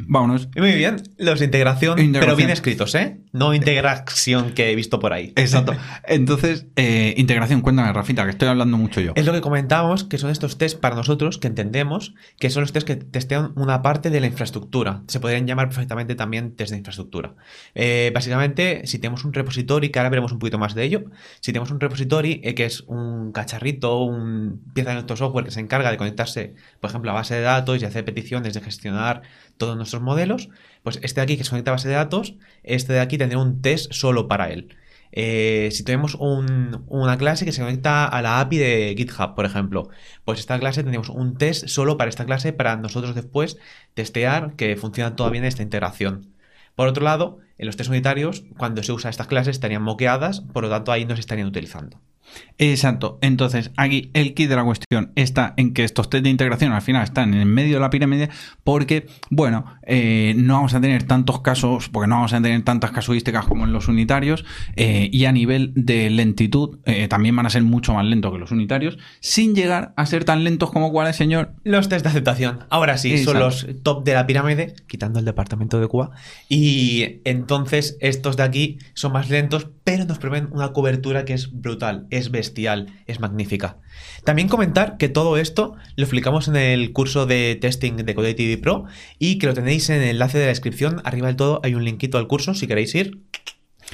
Vámonos. Muy bien, los de integración, Integración. pero bien escritos, ¿eh? No integración que he visto por ahí. Exacto. Entonces, eh, integración, cuéntame, Rafita, que estoy hablando mucho yo. Es lo que comentábamos, que son estos test para nosotros que entendemos que son los test que testean una parte de la infraestructura. Se podrían llamar perfectamente también test de infraestructura. Eh, básicamente, si tenemos un repository, que ahora veremos un poquito más de ello, si tenemos un repository eh, que es un cacharrito, un pieza de nuestro software que se encarga de conectarse, por ejemplo, a base de datos y hacer peticiones de gestionar todos nuestros modelos, pues este de aquí que se conecta a base de datos, este de aquí tendrá un test solo para él. Eh, si tenemos un- una clase que se conecta a la API de GitHub, por ejemplo, pues esta clase tendríamos un test solo para esta clase para nosotros después testear que funciona todo bien esta integración. Por otro lado, en los test unitarios, cuando se usa estas clases estarían moqueadas, por lo tanto ahí no se estarían utilizando. Exacto. Entonces, aquí el kit de la cuestión está en que estos test de integración al final están en el medio de la pirámide porque, bueno, eh, no vamos a tener tantos casos, porque no vamos a tener tantas casuísticas como en los unitarios eh, y a nivel de lentitud eh, también van a ser mucho más lentos que los unitarios, sin llegar a ser tan lentos como cuál es, señor. Los test de aceptación. Ahora sí, son los top de la pirámide, quitando el departamento de Cuba. Y entonces estos de aquí son más lentos, pero nos prevén una cobertura que es brutal, es bestial, es magnífica. También comentar que todo esto lo explicamos en el curso de testing de Codec Pro y que lo tenéis en el enlace de la descripción. Arriba del todo hay un linkito al curso si queréis ir.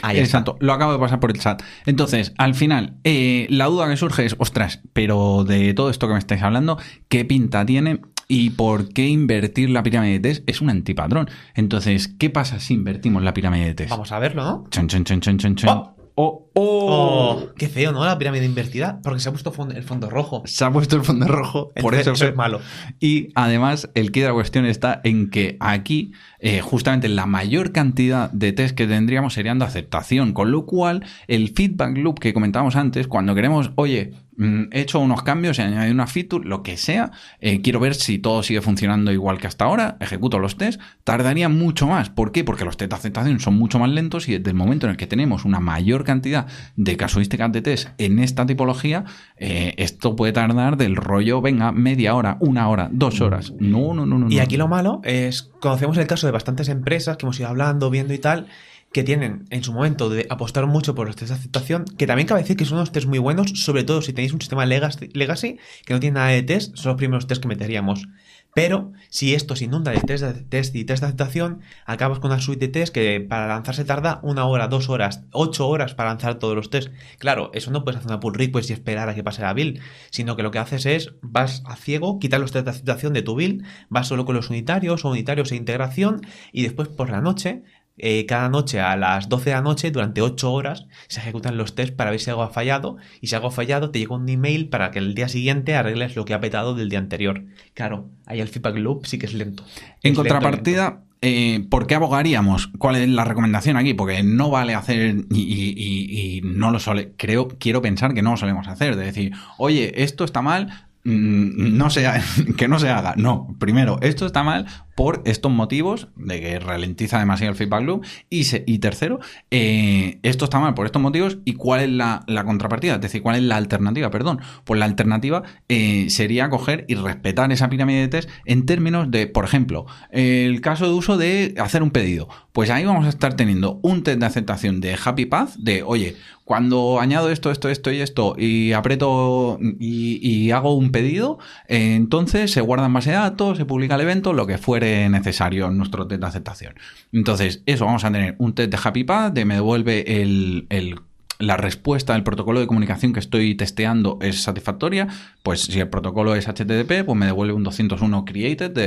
Ahí está. Exacto, lo acabo de pasar por el chat. Entonces, al final, eh, la duda que surge es, ostras, pero de todo esto que me estáis hablando, ¿qué pinta tiene? ¿Y por qué invertir la pirámide de test? Es un antipatrón. Entonces, ¿qué pasa si invertimos la pirámide de test? Vamos a verlo, ¿no? Chon, chon, chon, chon, chon, chon. Oh. Oh, oh. Oh, qué feo, ¿no? La pirámide invertida, porque se ha puesto el fondo rojo. Se ha puesto el fondo rojo, por eso, es malo. Y además, el kit de la cuestión está en que aquí, eh, justamente la mayor cantidad de test que tendríamos serían de aceptación, con lo cual el feedback loop que comentábamos antes, cuando queremos, oye, he hecho unos cambios, he añadido una feature, lo que sea, eh, quiero ver si todo sigue funcionando igual que hasta ahora, ejecuto los tests, tardaría mucho más. ¿Por qué? Porque los test de aceptación son mucho más lentos y desde el momento en el que tenemos una mayor cantidad de casuísticas de test en esta tipología, eh, esto puede tardar del rollo, venga, media hora, una hora, dos horas. No, no, no, no. Y no. aquí lo malo es, conocemos el caso de bastantes empresas que hemos ido hablando, viendo y tal, que tienen en su momento de apostar mucho por los test de aceptación, que también cabe decir que son unos test muy buenos, sobre todo si tenéis un sistema legacy, que no tiene nada de test, son los primeros test que meteríamos. Pero si esto se inunda de test, de test y test de aceptación, acabas con una suite de test que para lanzarse tarda una hora, dos horas, ocho horas para lanzar todos los test. Claro, eso no puedes hacer una pull request y esperar a que pase la build, sino que lo que haces es vas a ciego, quitas los test de aceptación de tu build, vas solo con los unitarios o unitarios e integración y después por la noche eh, cada noche a las 12 de la noche, durante 8 horas, se ejecutan los tests para ver si algo ha fallado. Y si algo ha fallado, te llega un email para que el día siguiente arregles lo que ha petado del día anterior. Claro, ahí el feedback loop sí que es lento. En Es lento, lento. contrapartida, eh, ¿por qué abogaríamos? ¿Cuál es la recomendación aquí? Porque no vale hacer y, y- y- y no lo sole, creo, quiero pensar que no lo solemos hacer, de decir, oye, esto está mal, mm, no se, ha- que no se haga. No, primero, esto está mal por estos motivos de que ralentiza demasiado el feedback loop. Y, se- y tercero, eh, esto está mal por estos motivos. Y cuál es la, contrapartida, es decir, cuál es la alternativa, perdón. Pues la alternativa eh, sería coger y respetar esa pirámide de test en términos de, por ejemplo, el caso de uso de hacer un pedido. Pues ahí vamos a estar teniendo un test de aceptación de Happy Path, de, oye, cuando añado esto, esto, esto y esto y aprieto y, hago un pedido, eh, entonces se guarda en base de datos, se publica el evento, lo que necesario nuestro test de aceptación. Entonces, eso vamos a tener un test de Happy Path, de me devuelve el, el la respuesta del protocolo de comunicación que estoy testeando es satisfactoria, pues si el protocolo es HTTP, pues me devuelve un 201 created,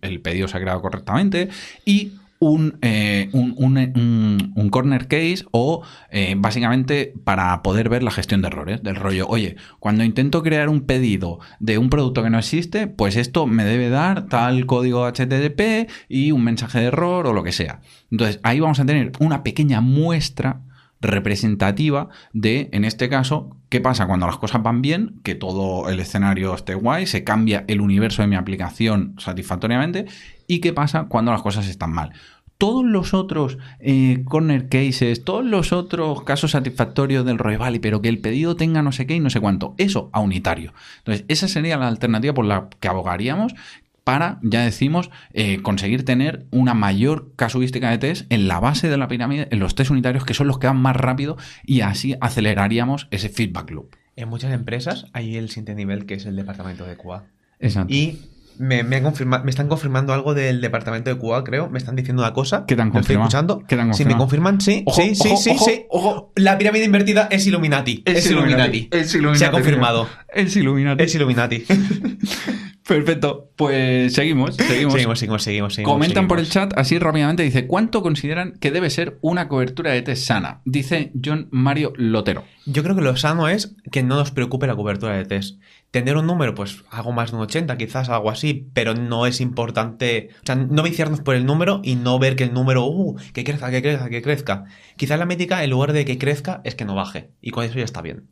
el pedido se ha creado correctamente y un, eh, un, un, un, corner case o eh, básicamente para poder ver la gestión de errores del rollo, oye, cuando intento crear un pedido de un producto que no existe, pues esto me debe dar tal código HTTP y un mensaje de error o lo que sea. Entonces ahí vamos a tener una pequeña muestra representativa de, en este caso, qué pasa cuando las cosas van bien, que todo el escenario esté guay, se cambia el universo de mi aplicación satisfactoriamente, y qué pasa cuando las cosas están mal. Todos los otros eh, corner cases, todos los otros casos satisfactorios del Roy Valley, pero que el pedido tenga no sé qué y no sé cuánto, eso a unitario. Entonces, esa sería la alternativa por la que abogaríamos, para, ya decimos, eh, conseguir tener una mayor casuística de test en la base de la pirámide, en los test unitarios, que son los que van más rápido y así aceleraríamos ese feedback loop. En muchas empresas hay el siguiente nivel que es el departamento de QA. Exacto. Y me, me, han confirma- me están confirmando algo del departamento de QA, creo. Me están diciendo una cosa. ¿Qué te han ¿Lo estoy escuchando? ¿Qué te han Si me confirman, sí. Ojo, sí, sí, ojo, sí, ojo, sí. ojo. La pirámide invertida es Illuminati. Es, Illuminati. Es Illuminati. Se ha confirmado. Es Illuminati. Es Illuminati. Perfecto. Pues seguimos, seguimos. seguimos, seguimos, seguimos. seguimos, Comentan por el chat así rápidamente, dice, ¿cuánto consideran que debe ser una cobertura de test sana? Dice John Mario Lotero. Yo creo que lo sano es que no nos preocupe la cobertura de test. Tener un número, pues algo más de un 80, quizás algo así, pero no es importante. O sea, no viciarnos por el número y no ver que el número, uh, que crezca, que crezca, que crezca. Quizás la métrica, en lugar de que crezca, es que no baje. Y con eso ya está bien.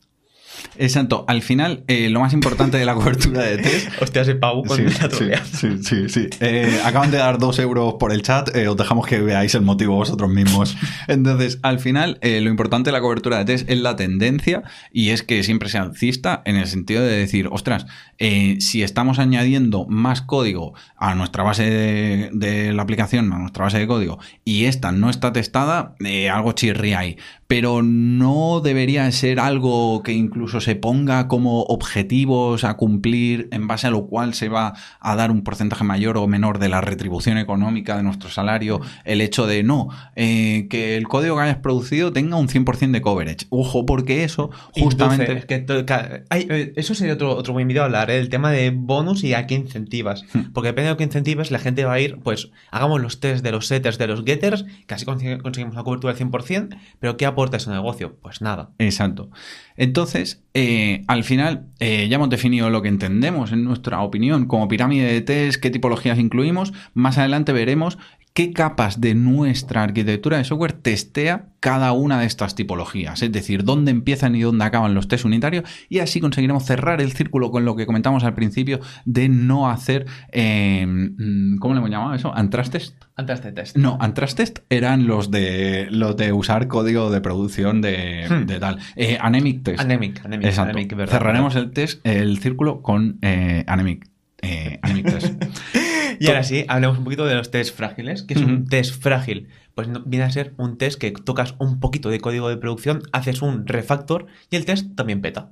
Exacto. Al final, eh, lo más importante de la cobertura de test Hostia, ese Pau con Sí, la sí, sí, sí. Eh, acaban de dar dos euros por el chat. eh, os dejamos que veáis el motivo vosotros mismos. Entonces, al final, lo importante de la cobertura de test es la tendencia y es que siempre sea alcista en el sentido de decir, ostras, si estamos añadiendo más código a nuestra base de, de la aplicación, a nuestra base de código, y esta no está testada, algo chirría ahí. Pero no debería ser algo que incluso se ponga como objetivos a cumplir en base a lo cual se va a dar un porcentaje mayor o menor de la retribución económica de nuestro salario. El hecho de no, eh, que el código que hayas producido tenga un 100% de coverage. Ojo, porque eso justamente... Induce, es que to- ca- hay- eh, eso sería otro, otro buen vídeo a hablar, ¿eh? el tema de bonus y a qué incentivas. Hmm. Porque depende de lo que incentives, la gente va a ir, pues, hagamos los test de los setters, de los getters, casi conseguimos una cobertura del 100%, pero ¿qué aporta ese negocio? Pues nada. Exacto. Entonces, eh, al final, eh, ya hemos definido lo que entendemos en nuestra opinión como pirámide de test, qué tipologías incluimos. Más adelante veremos qué capas de nuestra arquitectura de software testea cada una de estas tipologías. Es decir, dónde empiezan y dónde acaban los test unitarios. Y así conseguiremos cerrar el círculo con lo que comentamos al principio de no hacer, eh, mm, ¿cómo le hemos llamado eso? Antrax test. De test. No, Antrax Test eran los de los de usar código de producción de, Hmm. de tal. Eh, Anemic Test. Anemic, anemic, Exacto. anemic, verdad, Cerraremos verdad. el test, el círculo con eh, Anemic. eh, Anemic Test. Y ahora sí, hablemos un poquito de los test frágiles. ¿Qué es un test frágil? Pues no- viene a ser un test que tocas un poquito de código de producción, haces un refactor y el test también peta.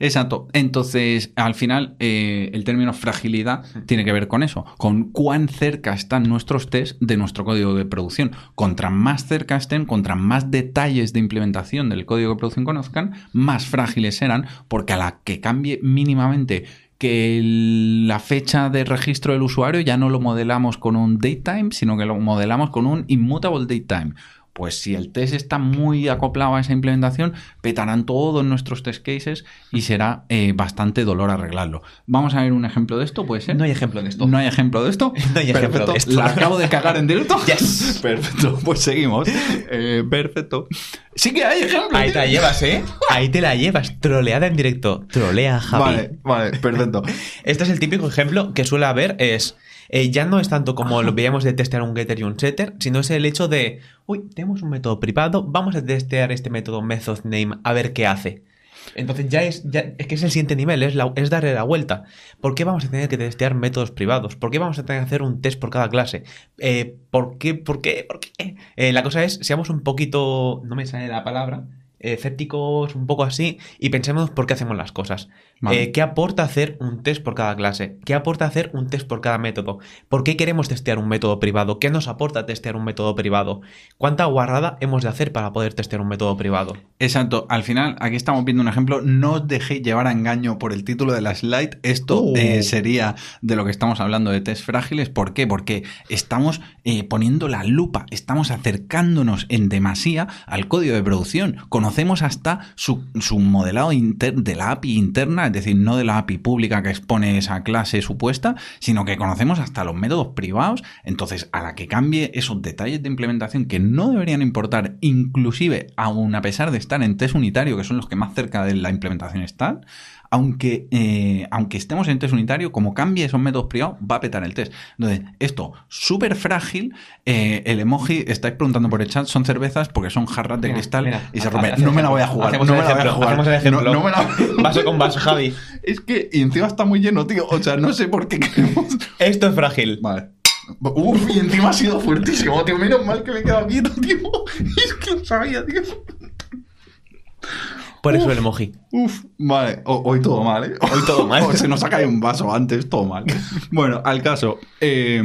Exacto. Entonces, al final, eh, el término fragilidad tiene que ver con eso, con cuán cerca están nuestros tests de nuestro código de producción. Contra más cerca estén, contra más detalles de implementación del código de producción conozcan, más frágiles serán, porque a la que cambie mínimamente que el- la fecha de registro del usuario ya no lo modelamos con un datetime, sino que lo modelamos con un immutable datetime. Pues si el test está muy acoplado a esa implementación, petarán todos nuestros test cases y será eh, bastante dolor arreglarlo. Vamos a ver un ejemplo de esto, ¿puede ser? No hay ejemplo de esto. ¿No hay ejemplo de esto? No hay ejemplo Perfecto. de esto. ¿La acabo de cagar en directo? Yes. Perfecto, pues seguimos. Eh, perfecto. Sí que hay ejemplo. Ahí te la llevas, ¿eh? Ahí te la llevas. Troleada en directo. Trolea, Javi. Vale, vale, perfecto. Este es el típico ejemplo que suele haber, es eh, ya no es tanto como lo veíamos de testear un getter y un setter, sino es el hecho de, uy, tenemos un método privado, vamos a testear este método method name a ver qué hace. Entonces ya es, ya, es que es el siguiente nivel, es, la- es darle la vuelta. ¿Por qué vamos a tener que testear métodos privados? ¿Por qué vamos a tener que hacer un test por cada clase? Eh, ¿Por qué? ¿Por qué? ¿Por qué? Eh, la cosa es, seamos un poquito, no me sale la palabra, escépticos, un poco así, y pensemos por qué hacemos las cosas. Vale. Eh, ¿Qué aporta hacer un test por cada clase? ¿Qué aporta hacer un test por cada método? ¿Por qué queremos testear un método privado? ¿Qué nos aporta testear un método privado? ¿Cuánta guarrada hemos de hacer para poder testear un método privado? Exacto. Al final, aquí estamos viendo un ejemplo. No os dejéis llevar a engaño por el título de la slide. Esto Uh. eh, sería de lo que estamos hablando de test frágiles. ¿Por qué? Porque estamos eh, poniendo la lupa, estamos acercándonos en demasía al código de producción. Conocemos hasta su, su modelado de la API interna, es decir, no de la API pública que expone esa clase supuesta, sino que conocemos hasta los métodos privados. Entonces, a la que cambie esos detalles de implementación que no deberían importar, inclusive aun a pesar de estar en test unitario, que son los que más cerca de la implementación están, aunque, eh, aunque estemos en test unitario, como cambie esos métodos privados, va a petar el test. Entonces, esto súper frágil. eh, el emoji, estáis preguntando por el chat, son cervezas porque son jarras de Mira, cristal mira, y se rompen. No me la voy a jugar. No me la voy a jugar. no me la Vaso con vaso, Javi. Es que, y encima está muy lleno, tío. O sea, no sé por qué queremos. Esto es frágil. Vale. Uf, y encima ha sido fuertísimo, tío. Menos mal que me he quedado quieto, tío. Es que lo sabía, tío. Por eso Uf. el emoji. Uf, vale. O- hoy todo mal, ¿eh? Hoy todo mal. O se nos ha caído un vaso antes, todo mal. Bueno, al caso. eh,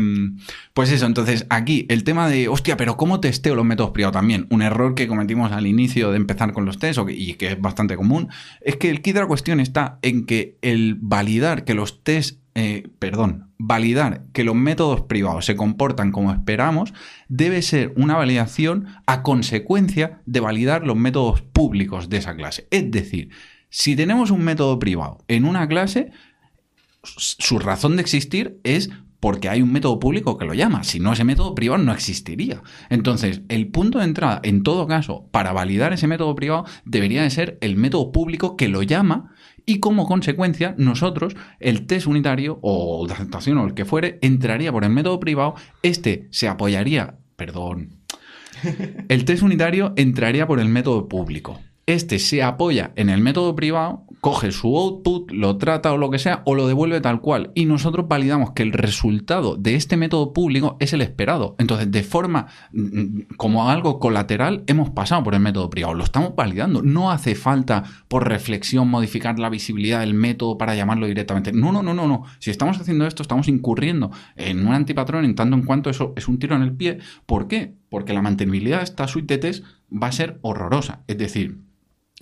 pues eso, entonces aquí el tema de, hostia, pero ¿cómo testeo los métodos privados también? Un error que cometimos al inicio de empezar con los tests y que es bastante común, es que el kit de la cuestión está en que el validar que los tests, eh, perdón, validar que los métodos privados se comportan como esperamos debe ser una validación a consecuencia de validar los métodos públicos de esa clase. Es decir, si tenemos un método privado en una clase, su razón de existir es porque hay un método público que lo llama. Si no, ese método privado no existiría. Entonces, el punto de entrada, en todo caso, para validar ese método privado, debería de ser el método público que lo llama y como consecuencia, nosotros, el test unitario o de aceptación o el que fuere, entraría por el método privado, este se apoyaría, perdón, el test unitario entraría por el método público. Este se apoya en el método privado, coge su output, lo trata o lo que sea, o lo devuelve tal cual. Y nosotros validamos que el resultado de este método público es el esperado. Entonces, de forma mm, como algo colateral, hemos pasado por el método privado. Lo estamos validando. No hace falta, por reflexión, modificar la visibilidad del método para llamarlo directamente. No, no, no, no, no. Si estamos haciendo esto, estamos incurriendo en un antipatrón en tanto en cuanto eso es un tiro en el pie. ¿Por qué? Porque la mantenibilidad de esta suite de test va a ser horrorosa. Es decir,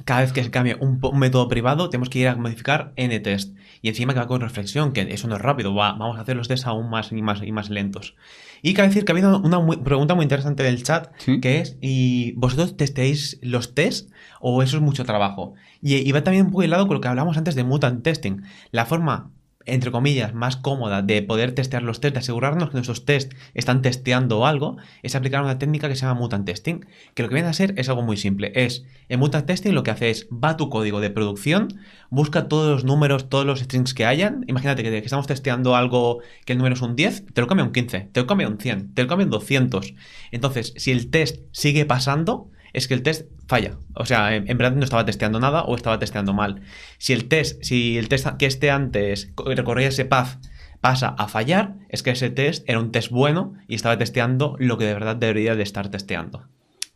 Cada vez que se cambie un, método privado, tenemos que ir a modificar n-test. Y encima que va con reflexión, que eso no es rápido, va, vamos a hacer los tests aún más y más y más lentos. Y cabe decir que ha habido una muy- pregunta muy interesante del chat, Sí. que es, ¿y vosotros testeáis los tests o eso es mucho trabajo? Y, y va también un poco lado con lo que hablamos antes de mutant testing. La forma entre comillas, más cómoda de poder testear los tests, de asegurarnos que nuestros tests están testeando algo, es aplicar una técnica que se llama mutant testing, que lo que viene a ser es algo muy simple. Es, en mutant testing lo que hace es, va a tu código de producción, busca todos los números, todos los strings que hayan, imagínate que, que estamos testeando algo que el número es un 10, te lo cambia un 15, te lo cambia un 100, te lo cambia un 200. Entonces, si el test sigue pasando, es que el test falla. O sea, en, verdad no estaba testeando nada o estaba testeando mal. Si el test, si el test que esté antes co- recorría ese path pasa a fallar, es que ese test era un test bueno y estaba testeando lo que de verdad debería de estar testeando.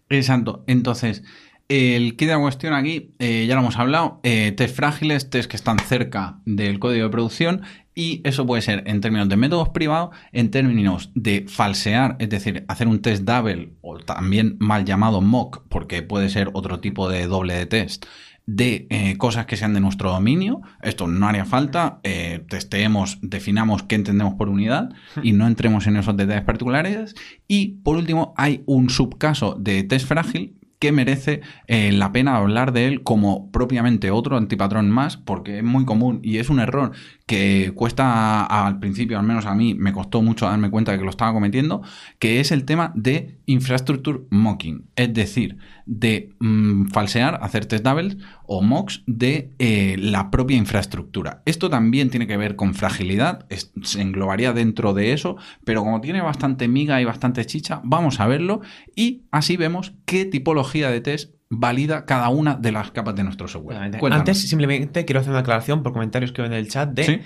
Exacto. Entonces, el kit de la cuestión aquí, eh, ya lo hemos hablado, eh, test frágiles, test que están cerca del código de producción y eso puede ser en términos de métodos privados, en términos de falsear, es decir, hacer un test double o también mal llamado mock, porque puede ser otro tipo de doble de test de eh, cosas que sean de nuestro dominio. Esto no haría falta. eh, testeemos, definamos qué entendemos por unidad y no entremos en esos detalles particulares. Y por último, hay un subcaso de test frágil que merece eh, la pena hablar de él como propiamente otro antipatrón más, porque es muy común y es un error que cuesta al principio, al menos a mí, me costó mucho darme cuenta de que lo estaba cometiendo, que es el tema de infrastructure mocking, es decir, de mm, falsear, hacer test doubles o mocks de eh, la propia infraestructura. Esto también tiene que ver con fragilidad, se englobaría dentro de eso, pero como tiene bastante miga y bastante chicha, vamos a verlo y así vemos qué tipología de test valida cada una de las capas de nuestro software. Antes, simplemente quiero hacer una aclaración por comentarios que veo en el chat de Sí.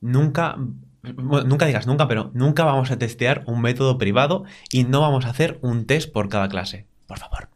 nunca. bueno, nunca digas nunca, pero nunca vamos a testear un método privado y no vamos a hacer un test por cada clase. Por favor.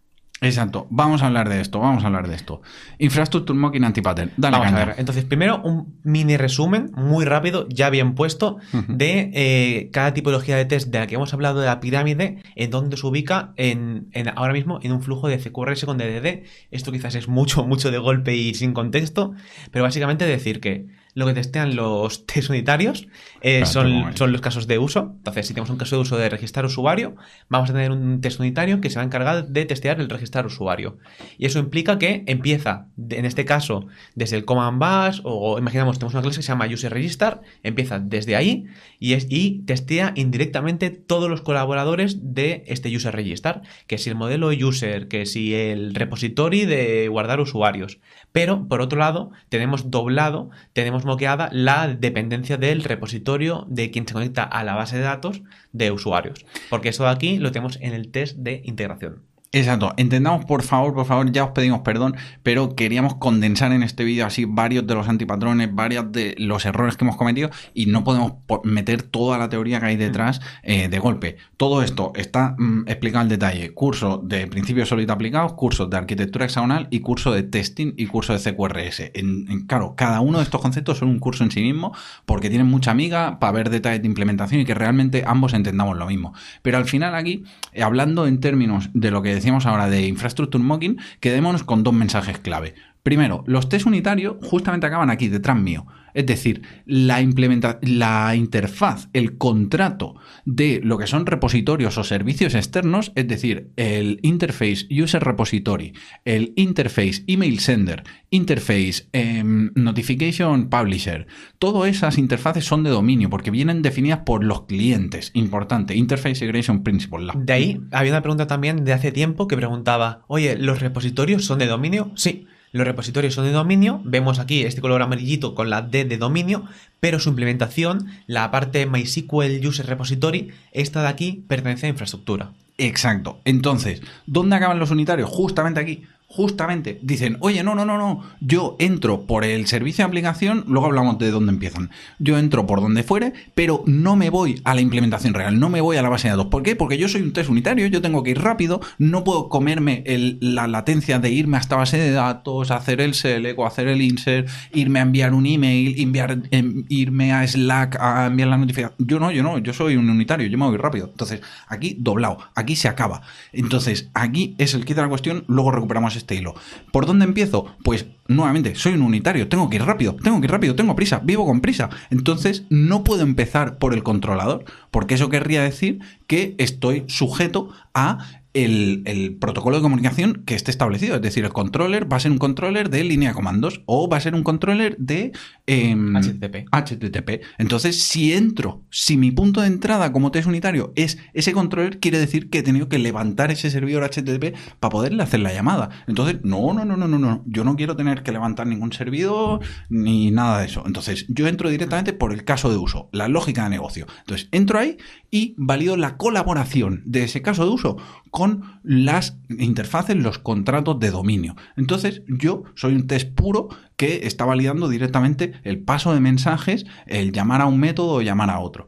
Exacto, vamos a hablar de esto, vamos a hablar de esto. Infrastructure Mocking Anti-Pattern. Dale, Vamos caña. a ver. Entonces, primero un mini resumen, muy rápido, ya bien puesto, de eh, cada tipología de test de la que hemos hablado de la pirámide, en dónde se ubica en, en- ahora mismo en un flujo de CQRS con DDD. Esto quizás es mucho, mucho de golpe y sin contexto, pero básicamente decir que lo que testean los test unitarios eh, son, son los casos de uso. Entonces, si tenemos un caso de uso de registrar usuario, vamos a tener un test unitario que se va a encargar de testear el registrar usuario. Y eso implica que empieza, en este caso, desde el command bash, o imaginamos, tenemos una clase que se llama user register, empieza desde ahí y, es, y testea indirectamente todos los colaboradores de este user register, que si el modelo user, que si el repository de guardar usuarios. Pero, por otro lado, tenemos doblado, tenemos moqueada la dependencia del repositorio de quien se conecta a la base de datos de usuarios. Porque eso de aquí lo tenemos en el test de integración. Exacto, entendamos por favor, por favor, ya os pedimos perdón, pero queríamos condensar en este vídeo así varios de los antipatrones, varios de los errores que hemos cometido y no podemos po- meter toda la teoría que hay detrás eh, de golpe. Todo esto está mm, explicado en detalle. Curso de principios sólidos aplicados, curso de arquitectura hexagonal y curso de testing y curso de CQRS. En, en- claro, cada uno de estos conceptos son un curso en sí mismo porque tienen mucha amiga para ver detalles de implementación y que realmente ambos entendamos lo mismo. Pero al final aquí, hablando en términos de lo que decíamos ahora de infrastructure mocking, quedémonos con dos mensajes clave. Primero, los test unitarios justamente acaban aquí, detrás mío. Es decir, la, implementa la interfaz, el contrato de lo que son repositorios o servicios externos, es decir, el interface user repository, el interface email sender, interface em, notification publisher, todas esas interfaces son de dominio porque vienen definidas por los clientes. Importante, interface segregation principle. De ahí había una pregunta también de hace tiempo que preguntaba, oye, ¿los repositorios son de dominio? Sí, los repositorios son de dominio. Vemos aquí este color amarillito con la D de dominio, pero su implementación, la parte MySQL User Repository, esta de aquí pertenece a infraestructura. Exacto. Entonces, ¿dónde acaban los unitarios? Justamente aquí. Justamente dicen, oye, no, no, no, no, yo entro por el servicio de aplicación, luego hablamos de dónde empiezan. Yo entro por donde fuere, pero no me voy a la implementación real, no me voy a la base de datos. ¿Por qué? Porque yo soy un test unitario, yo tengo que ir rápido, no puedo comerme el- la latencia de irme hasta base de datos, hacer el select o hacer el insert, irme a enviar un email, enviar, em, irme a Slack a enviar la notificación. Yo no, yo no, yo soy un unitario, yo me voy rápido. Entonces, aquí doblado, aquí se acaba. Entonces, aquí es el kit de la cuestión, luego recuperamos este. ¿Por dónde empiezo? Pues nuevamente, soy un unitario, tengo que ir rápido, tengo que ir rápido, tengo prisa, vivo con prisa. Entonces, no puedo empezar por el controlador, porque eso querría decir que estoy sujeto a el, el protocolo de comunicación que esté establecido. Es decir, el controller va a ser un controller de línea de comandos o va a ser un controller de em, HTTP. HTTP. Entonces, si entro, si mi punto de entrada como test unitario es ese controller, quiere decir que he tenido que levantar ese servidor HTTP para poderle hacer la llamada. Entonces, no, no, no, no, no, no. Yo no quiero tener que levantar ningún servidor ni nada de eso. Entonces, yo entro directamente por el caso de uso, la lógica de negocio. Entonces, entro ahí y valido la colaboración de ese caso de uso con las interfaces, los contratos de dominio. Entonces, yo soy un test puro que está validando directamente el paso de mensajes, el llamar a un método o llamar a otro.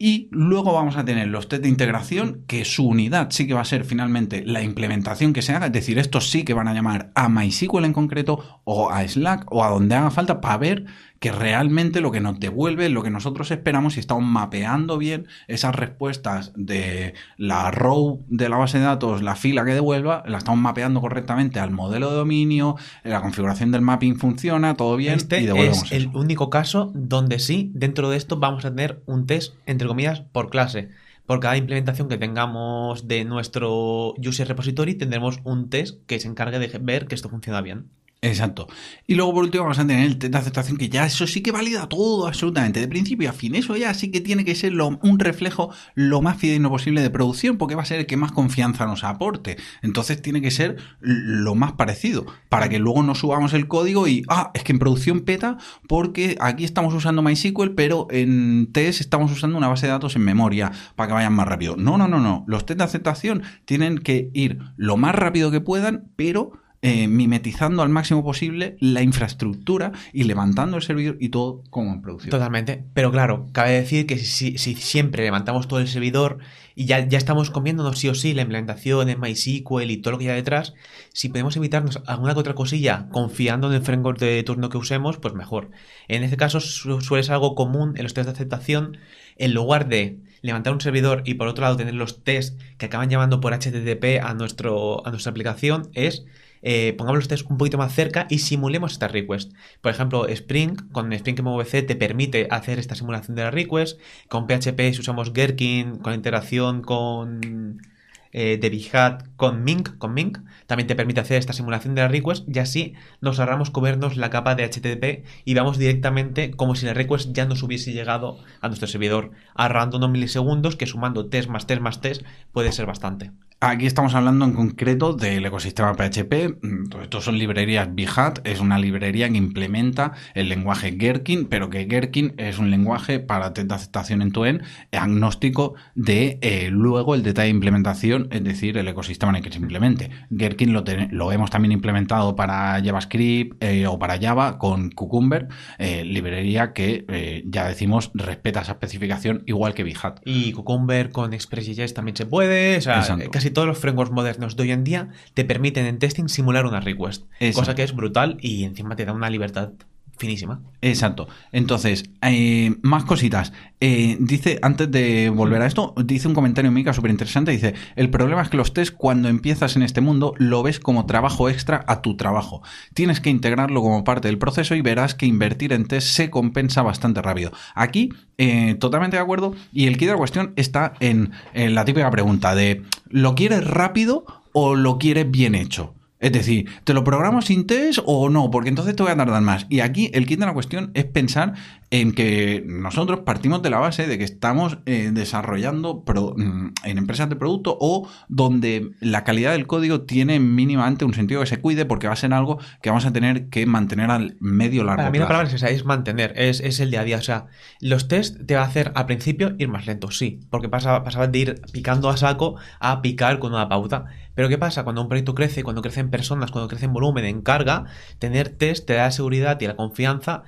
Y luego vamos a tener los test de integración, que su unidad sí que va a ser finalmente la implementación que se haga, es decir, estos sí que van a llamar a MySQL en concreto o a Slack o a donde haga falta para ver que realmente lo que nos devuelve, lo que nosotros esperamos y estamos mapeando bien esas respuestas de la row de la base de datos, la fila que devuelva, la estamos mapeando correctamente al modelo de dominio, la configuración del mapping funciona, todo bien Este y devolvemos es el único caso donde sí, dentro de esto vamos a tener un test, entre comillas, por clase. Por cada implementación que tengamos de nuestro user repository, tendremos un test que se encargue de ver que esto funciona bien. Exacto. Y luego por último vamos a tener el test de aceptación que ya eso sí que valida todo absolutamente, de principio a fin. Eso ya sí que tiene que ser lo- un reflejo lo más fidedigno posible de producción porque va a ser el que más confianza nos aporte. Entonces tiene que ser lo más parecido para que luego no subamos el código y, ah, es que en producción peta porque aquí estamos usando MySQL pero en test estamos usando una base de datos en memoria para que vayan más rápido. No, no, no, no. Los test de aceptación tienen que ir lo más rápido que puedan pero eh, mimetizando al máximo posible la infraestructura y levantando el servidor y todo como en producción. Totalmente. Pero claro, cabe decir que si, si siempre levantamos todo el servidor y ya, ya estamos comiéndonos sí o sí la implementación en MySQL y todo lo que hay detrás, si podemos evitarnos alguna que otra cosilla confiando en el framework de turno que usemos, pues mejor. En este caso suele ser algo común en los test de aceptación, en lugar de levantar un servidor y por otro lado tener los tests que acaban llamando por HTTP a, nuestro, a nuestra aplicación, es eh, pongamos los tests un poquito más cerca y simulemos esta request. Por ejemplo, Spring, con Spring MVC te permite hacer esta simulación de la request. Con PHP, si usamos Gherkin, con integración con eh, de Hat con Mink, con Mink, también te permite hacer esta simulación de la request y así nos ahorramos comernos la capa de HTTP y vamos directamente como si la request ya nos hubiese llegado a nuestro servidor, ahorrando unos milisegundos que sumando test más test más test puede ser bastante. Aquí estamos hablando en concreto del ecosistema PHP. Estos son librerías Bihat, es una librería que implementa el lenguaje Gherkin, pero que Gherkin es un lenguaje para test de aceptación en tu en agnóstico de eh, luego el detalle de implementación, es decir, el ecosistema en el que se implemente. Gherkin lo, lo hemos también implementado para JavaScript eh, o para Java con Cucumber, eh, librería que ya decimos respeta esa especificación igual que Bihat. Y Cucumber con ExpressJS también se puede, o sea, casi todos los frameworks modernos de hoy en día te permiten en testing simular una request. Cosa que es brutal y encima te da una libertad finísima. Exacto. Entonces, eh, más cositas. Eh, dice, antes de volver a esto, dice un comentario Mica súper interesante. Dice: El problema es que los test, cuando empiezas en este mundo, lo ves como trabajo extra a tu trabajo. Tienes que integrarlo como parte del proceso y verás que invertir en test se compensa bastante rápido. Aquí, eh, totalmente de acuerdo. Y el kit de la cuestión está en, en la típica pregunta de: ¿lo quieres rápido o lo quieres bien hecho? Es decir, ¿te lo programo sin test o no? Porque entonces te voy a tardar más. Y aquí el kit de la cuestión es pensar en que nosotros partimos de la base de que estamos eh, desarrollando mm, en empresas de producto o donde la calidad del código tiene mínimamente un sentido que se cuide porque va a ser algo que vamos a tener que mantener al medio largo Para mí la palabra es esa, es mantener, es, el día a día. O sea, los test te va a hacer al principio ir más lento, sí, porque pasaba, pasaba de ir picando a saco a picar con una pauta. Pero ¿qué pasa? Cuando un proyecto crece, cuando crecen personas, cuando crece en volumen, en carga, tener test te da la seguridad y la confianza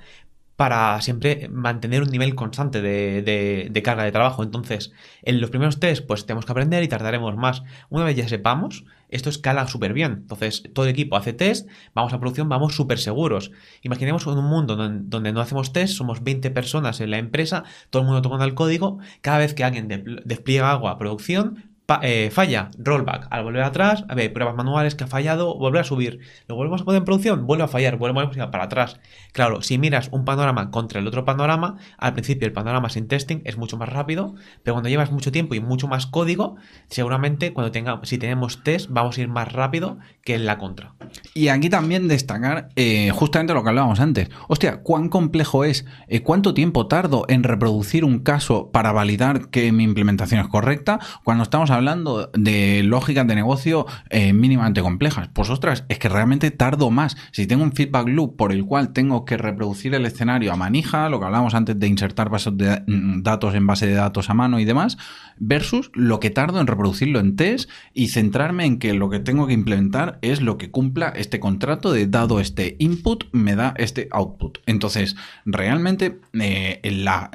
para siempre mantener un nivel constante de, carga de trabajo. Entonces, en los primeros test, pues tenemos que aprender y tardaremos más. Una vez ya sepamos, esto escala súper bien. Entonces, todo el equipo hace test, vamos a producción, vamos súper seguros. Imaginemos un mundo donde, no hacemos test, somos 20 personas en la empresa, todo el mundo tocando el código, cada vez que alguien despliega algo a producción, eh, falla, rollback. Al volver atrás, a ver, pruebas manuales que ha fallado, volver a subir. Lo volvemos a poner en producción, vuelve a fallar, volvemos a ir para atrás. Claro, si miras un panorama contra el otro panorama, al principio el panorama sin testing es mucho más rápido, pero cuando llevas mucho tiempo y mucho más código, seguramente cuando tengamos, si tenemos test, vamos a ir más rápido que en la contra. Y aquí también destacar eh, justamente lo que hablábamos antes. Hostia, ¿cuán complejo es? Eh, ¿Cuánto tiempo tardo en reproducir un caso para validar que mi implementación es correcta? Cuando estamos hablando hablando de lógicas de negocio eh, mínimamente complejas. Pues ostras, es que realmente tardo más. Si tengo un feedback loop por el cual tengo que reproducir el escenario a manija, lo que hablábamos antes de insertar bases de mm, datos en base de datos a mano y demás, versus lo que tardo en reproducirlo en test y centrarme en que lo que tengo que implementar es lo que cumpla este contrato de dado este input, me da este output. Entonces, realmente eh, la,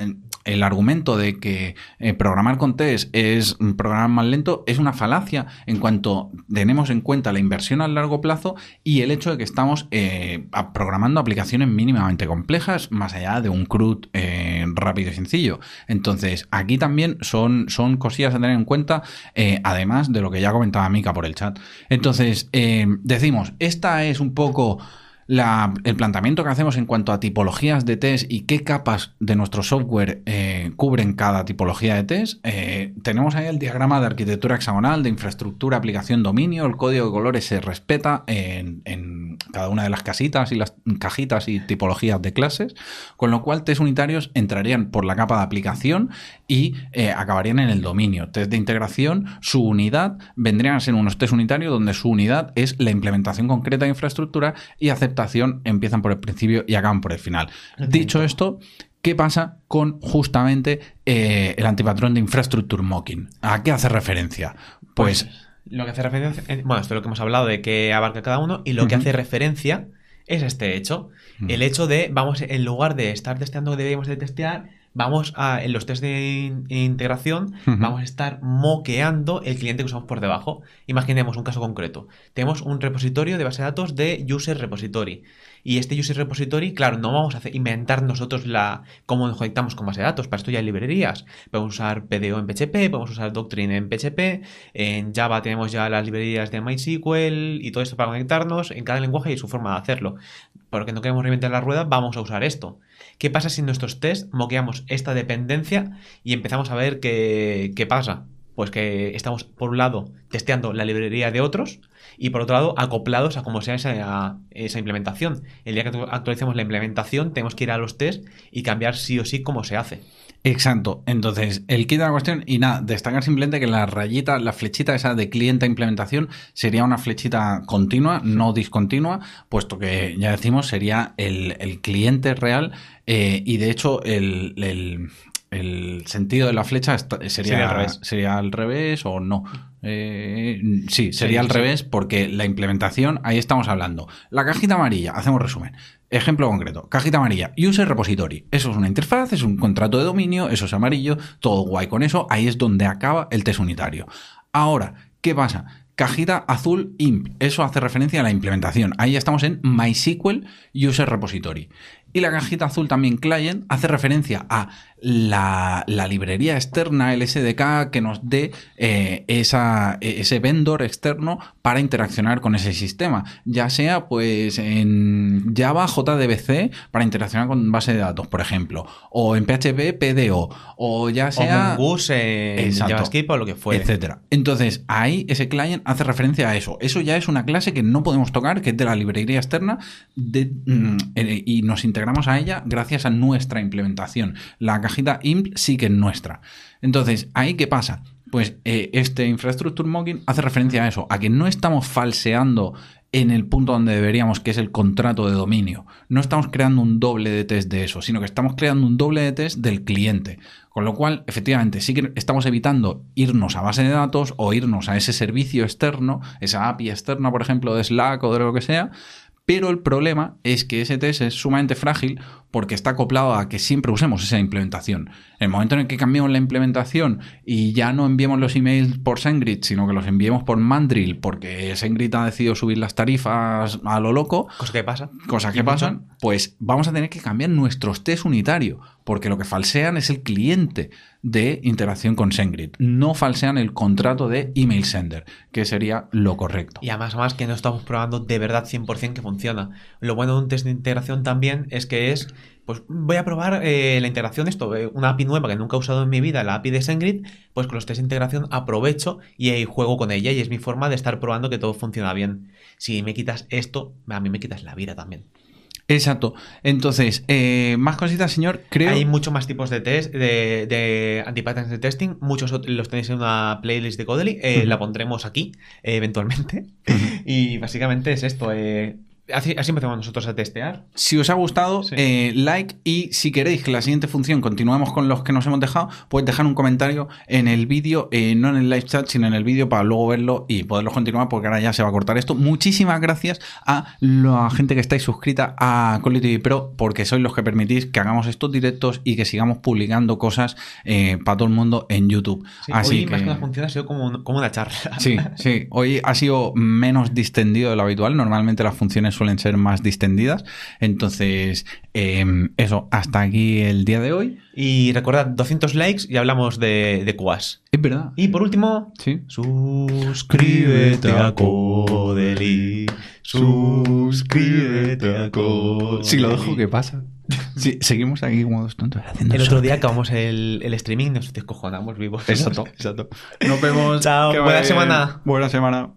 el argumento de que eh, programar con test es programar más lento es una falacia en cuanto tenemos en cuenta la inversión a largo plazo y el hecho de que estamos eh, programando aplicaciones mínimamente complejas más allá de un CRUD eh, rápido y sencillo. Entonces, aquí también son, son cosillas a tener en cuenta, además de lo que ya comentaba Mika por el chat. Entonces, decimos, esta es un poco el planteamiento que hacemos en cuanto a tipologías de test y qué capas de nuestro software eh, cubren cada tipología de test, eh, tenemos ahí el diagrama de arquitectura hexagonal, de infraestructura, aplicación, dominio. El código de colores se respeta en, cada una de las casitas y las cajitas y tipologías de clases, con lo cual test unitarios entrarían por la capa de aplicación y eh, acabarían en el dominio. Test de integración, su unidad vendrían a ser unos test unitarios donde su unidad es la implementación concreta de infraestructura y aceptación empiezan por el principio y acaban por el final. Dicho esto, ¿qué pasa con justamente eh, el antipatrón de infrastructure mocking? ¿A qué hace referencia? Pues, pues Lo que hace referencia. eh, Bueno, esto es lo que hemos hablado de que abarca cada uno. Y lo que hace referencia es este hecho. Ujú. El hecho de, vamos, en lugar de estar testeando que debemos de testear, vamos a, en los test de in- integración, vamos a estar moqueando el cliente que usamos por debajo. Imaginemos un caso concreto. Tenemos un repositorio de base de datos de user repository. Y este user repository, claro, no vamos a hacer- inventar nosotros la cómo nos conectamos con base de datos. Para esto ya hay librerías. Podemos usar PDO en PHP, podemos usar Doctrine en PHP. En Java tenemos ya las librerías de MySQL y todo esto para conectarnos. En cada lenguaje hay su forma de hacerlo. Porque no queremos reinventar la rueda, vamos a usar esto. ¿Qué pasa si en nuestros tests moqueamos esta dependencia y empezamos a ver qué, qué pasa? Pues que estamos, por un lado, testeando la librería de otros y por otro lado, acoplados a cómo sea esa, esa implementación. El día que actu- actualicemos la implementación, tenemos que ir a los tests y cambiar sí o sí cómo se hace. Exacto. Entonces, el kit de la cuestión, y nada, destacar simplemente que la rayita, la flechita esa de cliente a implementación sería una flechita continua, no discontinua, puesto que ya decimos sería el, el cliente real eh, y de hecho el, el- el sentido de la flecha sería, Sería al revés. sería al revés o no. Eh, sí, sería Sí, al sí. revés porque la implementación, ahí estamos hablando. La cajita amarilla, hacemos resumen. Ejemplo concreto, cajita amarilla, user repository. Eso es una interfaz, es un contrato de dominio, eso es amarillo, todo guay con eso, ahí es donde acaba el test unitario. Ahora, ¿qué pasa? Cajita azul imp, eso hace referencia a la implementación. Ahí ya estamos en MySQL User Repository. Y la cajita azul también client hace referencia a la, la librería externa, el SDK, que nos dé eh, esa, ese vendor externo para interaccionar con ese sistema. Ya sea pues en Java JDBC para interaccionar con base de datos, por ejemplo. O en PHP PDO. O ya sea... o Mongoose en Exacto. JavaScript o lo que fuere. etcétera. Entonces, ahí ese client hace referencia a eso. Eso ya es una clase que no podemos tocar, que es de la librería externa, de- mm, eh, y nos integramos a ella gracias a nuestra implementación. La cajita imp sí que es nuestra. Entonces, ¿ahí qué pasa? Pues eh, este infrastructure mocking hace referencia a eso, a que no estamos falseando en el punto donde deberíamos, que es el contrato de dominio. No estamos creando un doble de test de eso, sino que estamos creando un doble de test del cliente. Con lo cual, efectivamente, sí que estamos evitando irnos a base de datos o irnos a ese servicio externo, esa API externa, por ejemplo, de Slack o de lo que sea. Pero el problema es que ese test es sumamente frágil porque está acoplado a que siempre usemos esa implementación. En el momento en el que cambiemos la implementación y ya no enviemos los emails por SendGrid, sino que los enviemos por Mandrill porque SendGrid ha decidido subir las tarifas a lo loco, Cosa que pasa. cosas que pasan, pues vamos a tener que cambiar nuestros test unitarios, porque lo que falsean es el cliente de interacción con SendGrid. No falsean el contrato de email sender, que sería lo correcto. Y además, además que no estamos probando de verdad 100% que funciona. Lo bueno de un test de integración también es que es, pues voy a probar eh, la integración, esto, eh, una API nueva que nunca he usado en mi vida, la API de SendGrid, pues con los test de integración aprovecho y ahí juego con ella y es mi forma de estar probando que todo funciona bien. Si me quitas esto, a mí me quitas la vida también. Exacto. Entonces, eh, más cositas, señor. Creo. Hay muchos más tipos de test, de, de anti-patterns de testing. Muchos los tenéis en una playlist de Codely. eh. La pondremos aquí, eh, eventualmente. y básicamente es esto. Así, empezamos nosotros a testear. Si os ha gustado, Sí. eh, like y si queréis que la siguiente función continuemos con los que nos hemos dejado, podéis dejar un comentario en el vídeo, eh, no en el live chat, sino en el vídeo para luego verlo y poderlo continuar porque ahora ya se va a cortar esto. Muchísimas gracias a la gente que estáis suscrita a Call Pro porque sois los que permitís que hagamos estos directos y que sigamos publicando cosas eh, para todo el mundo en YouTube. Sí, Así hoy que... más que una función ha sido como, como una charla. Sí, sí. Hoy ha sido menos distendido de lo habitual. Normalmente las funciones suelen ser más distendidas. Entonces, eh, eso, hasta aquí el día de hoy. Y recordad, 200 likes y hablamos de, de QAS. Es verdad. Y por último, Sí. suscríbete a Codely. Suscríbete a Codely. Si lo dejo, ¿qué pasa? Sí, seguimos aquí como dos tontos haciendo El otro día acabamos el, el streaming y nos descojonamos vivos. Exacto, exacto. Nos vemos. Chao, buena bien. semana. Buena semana.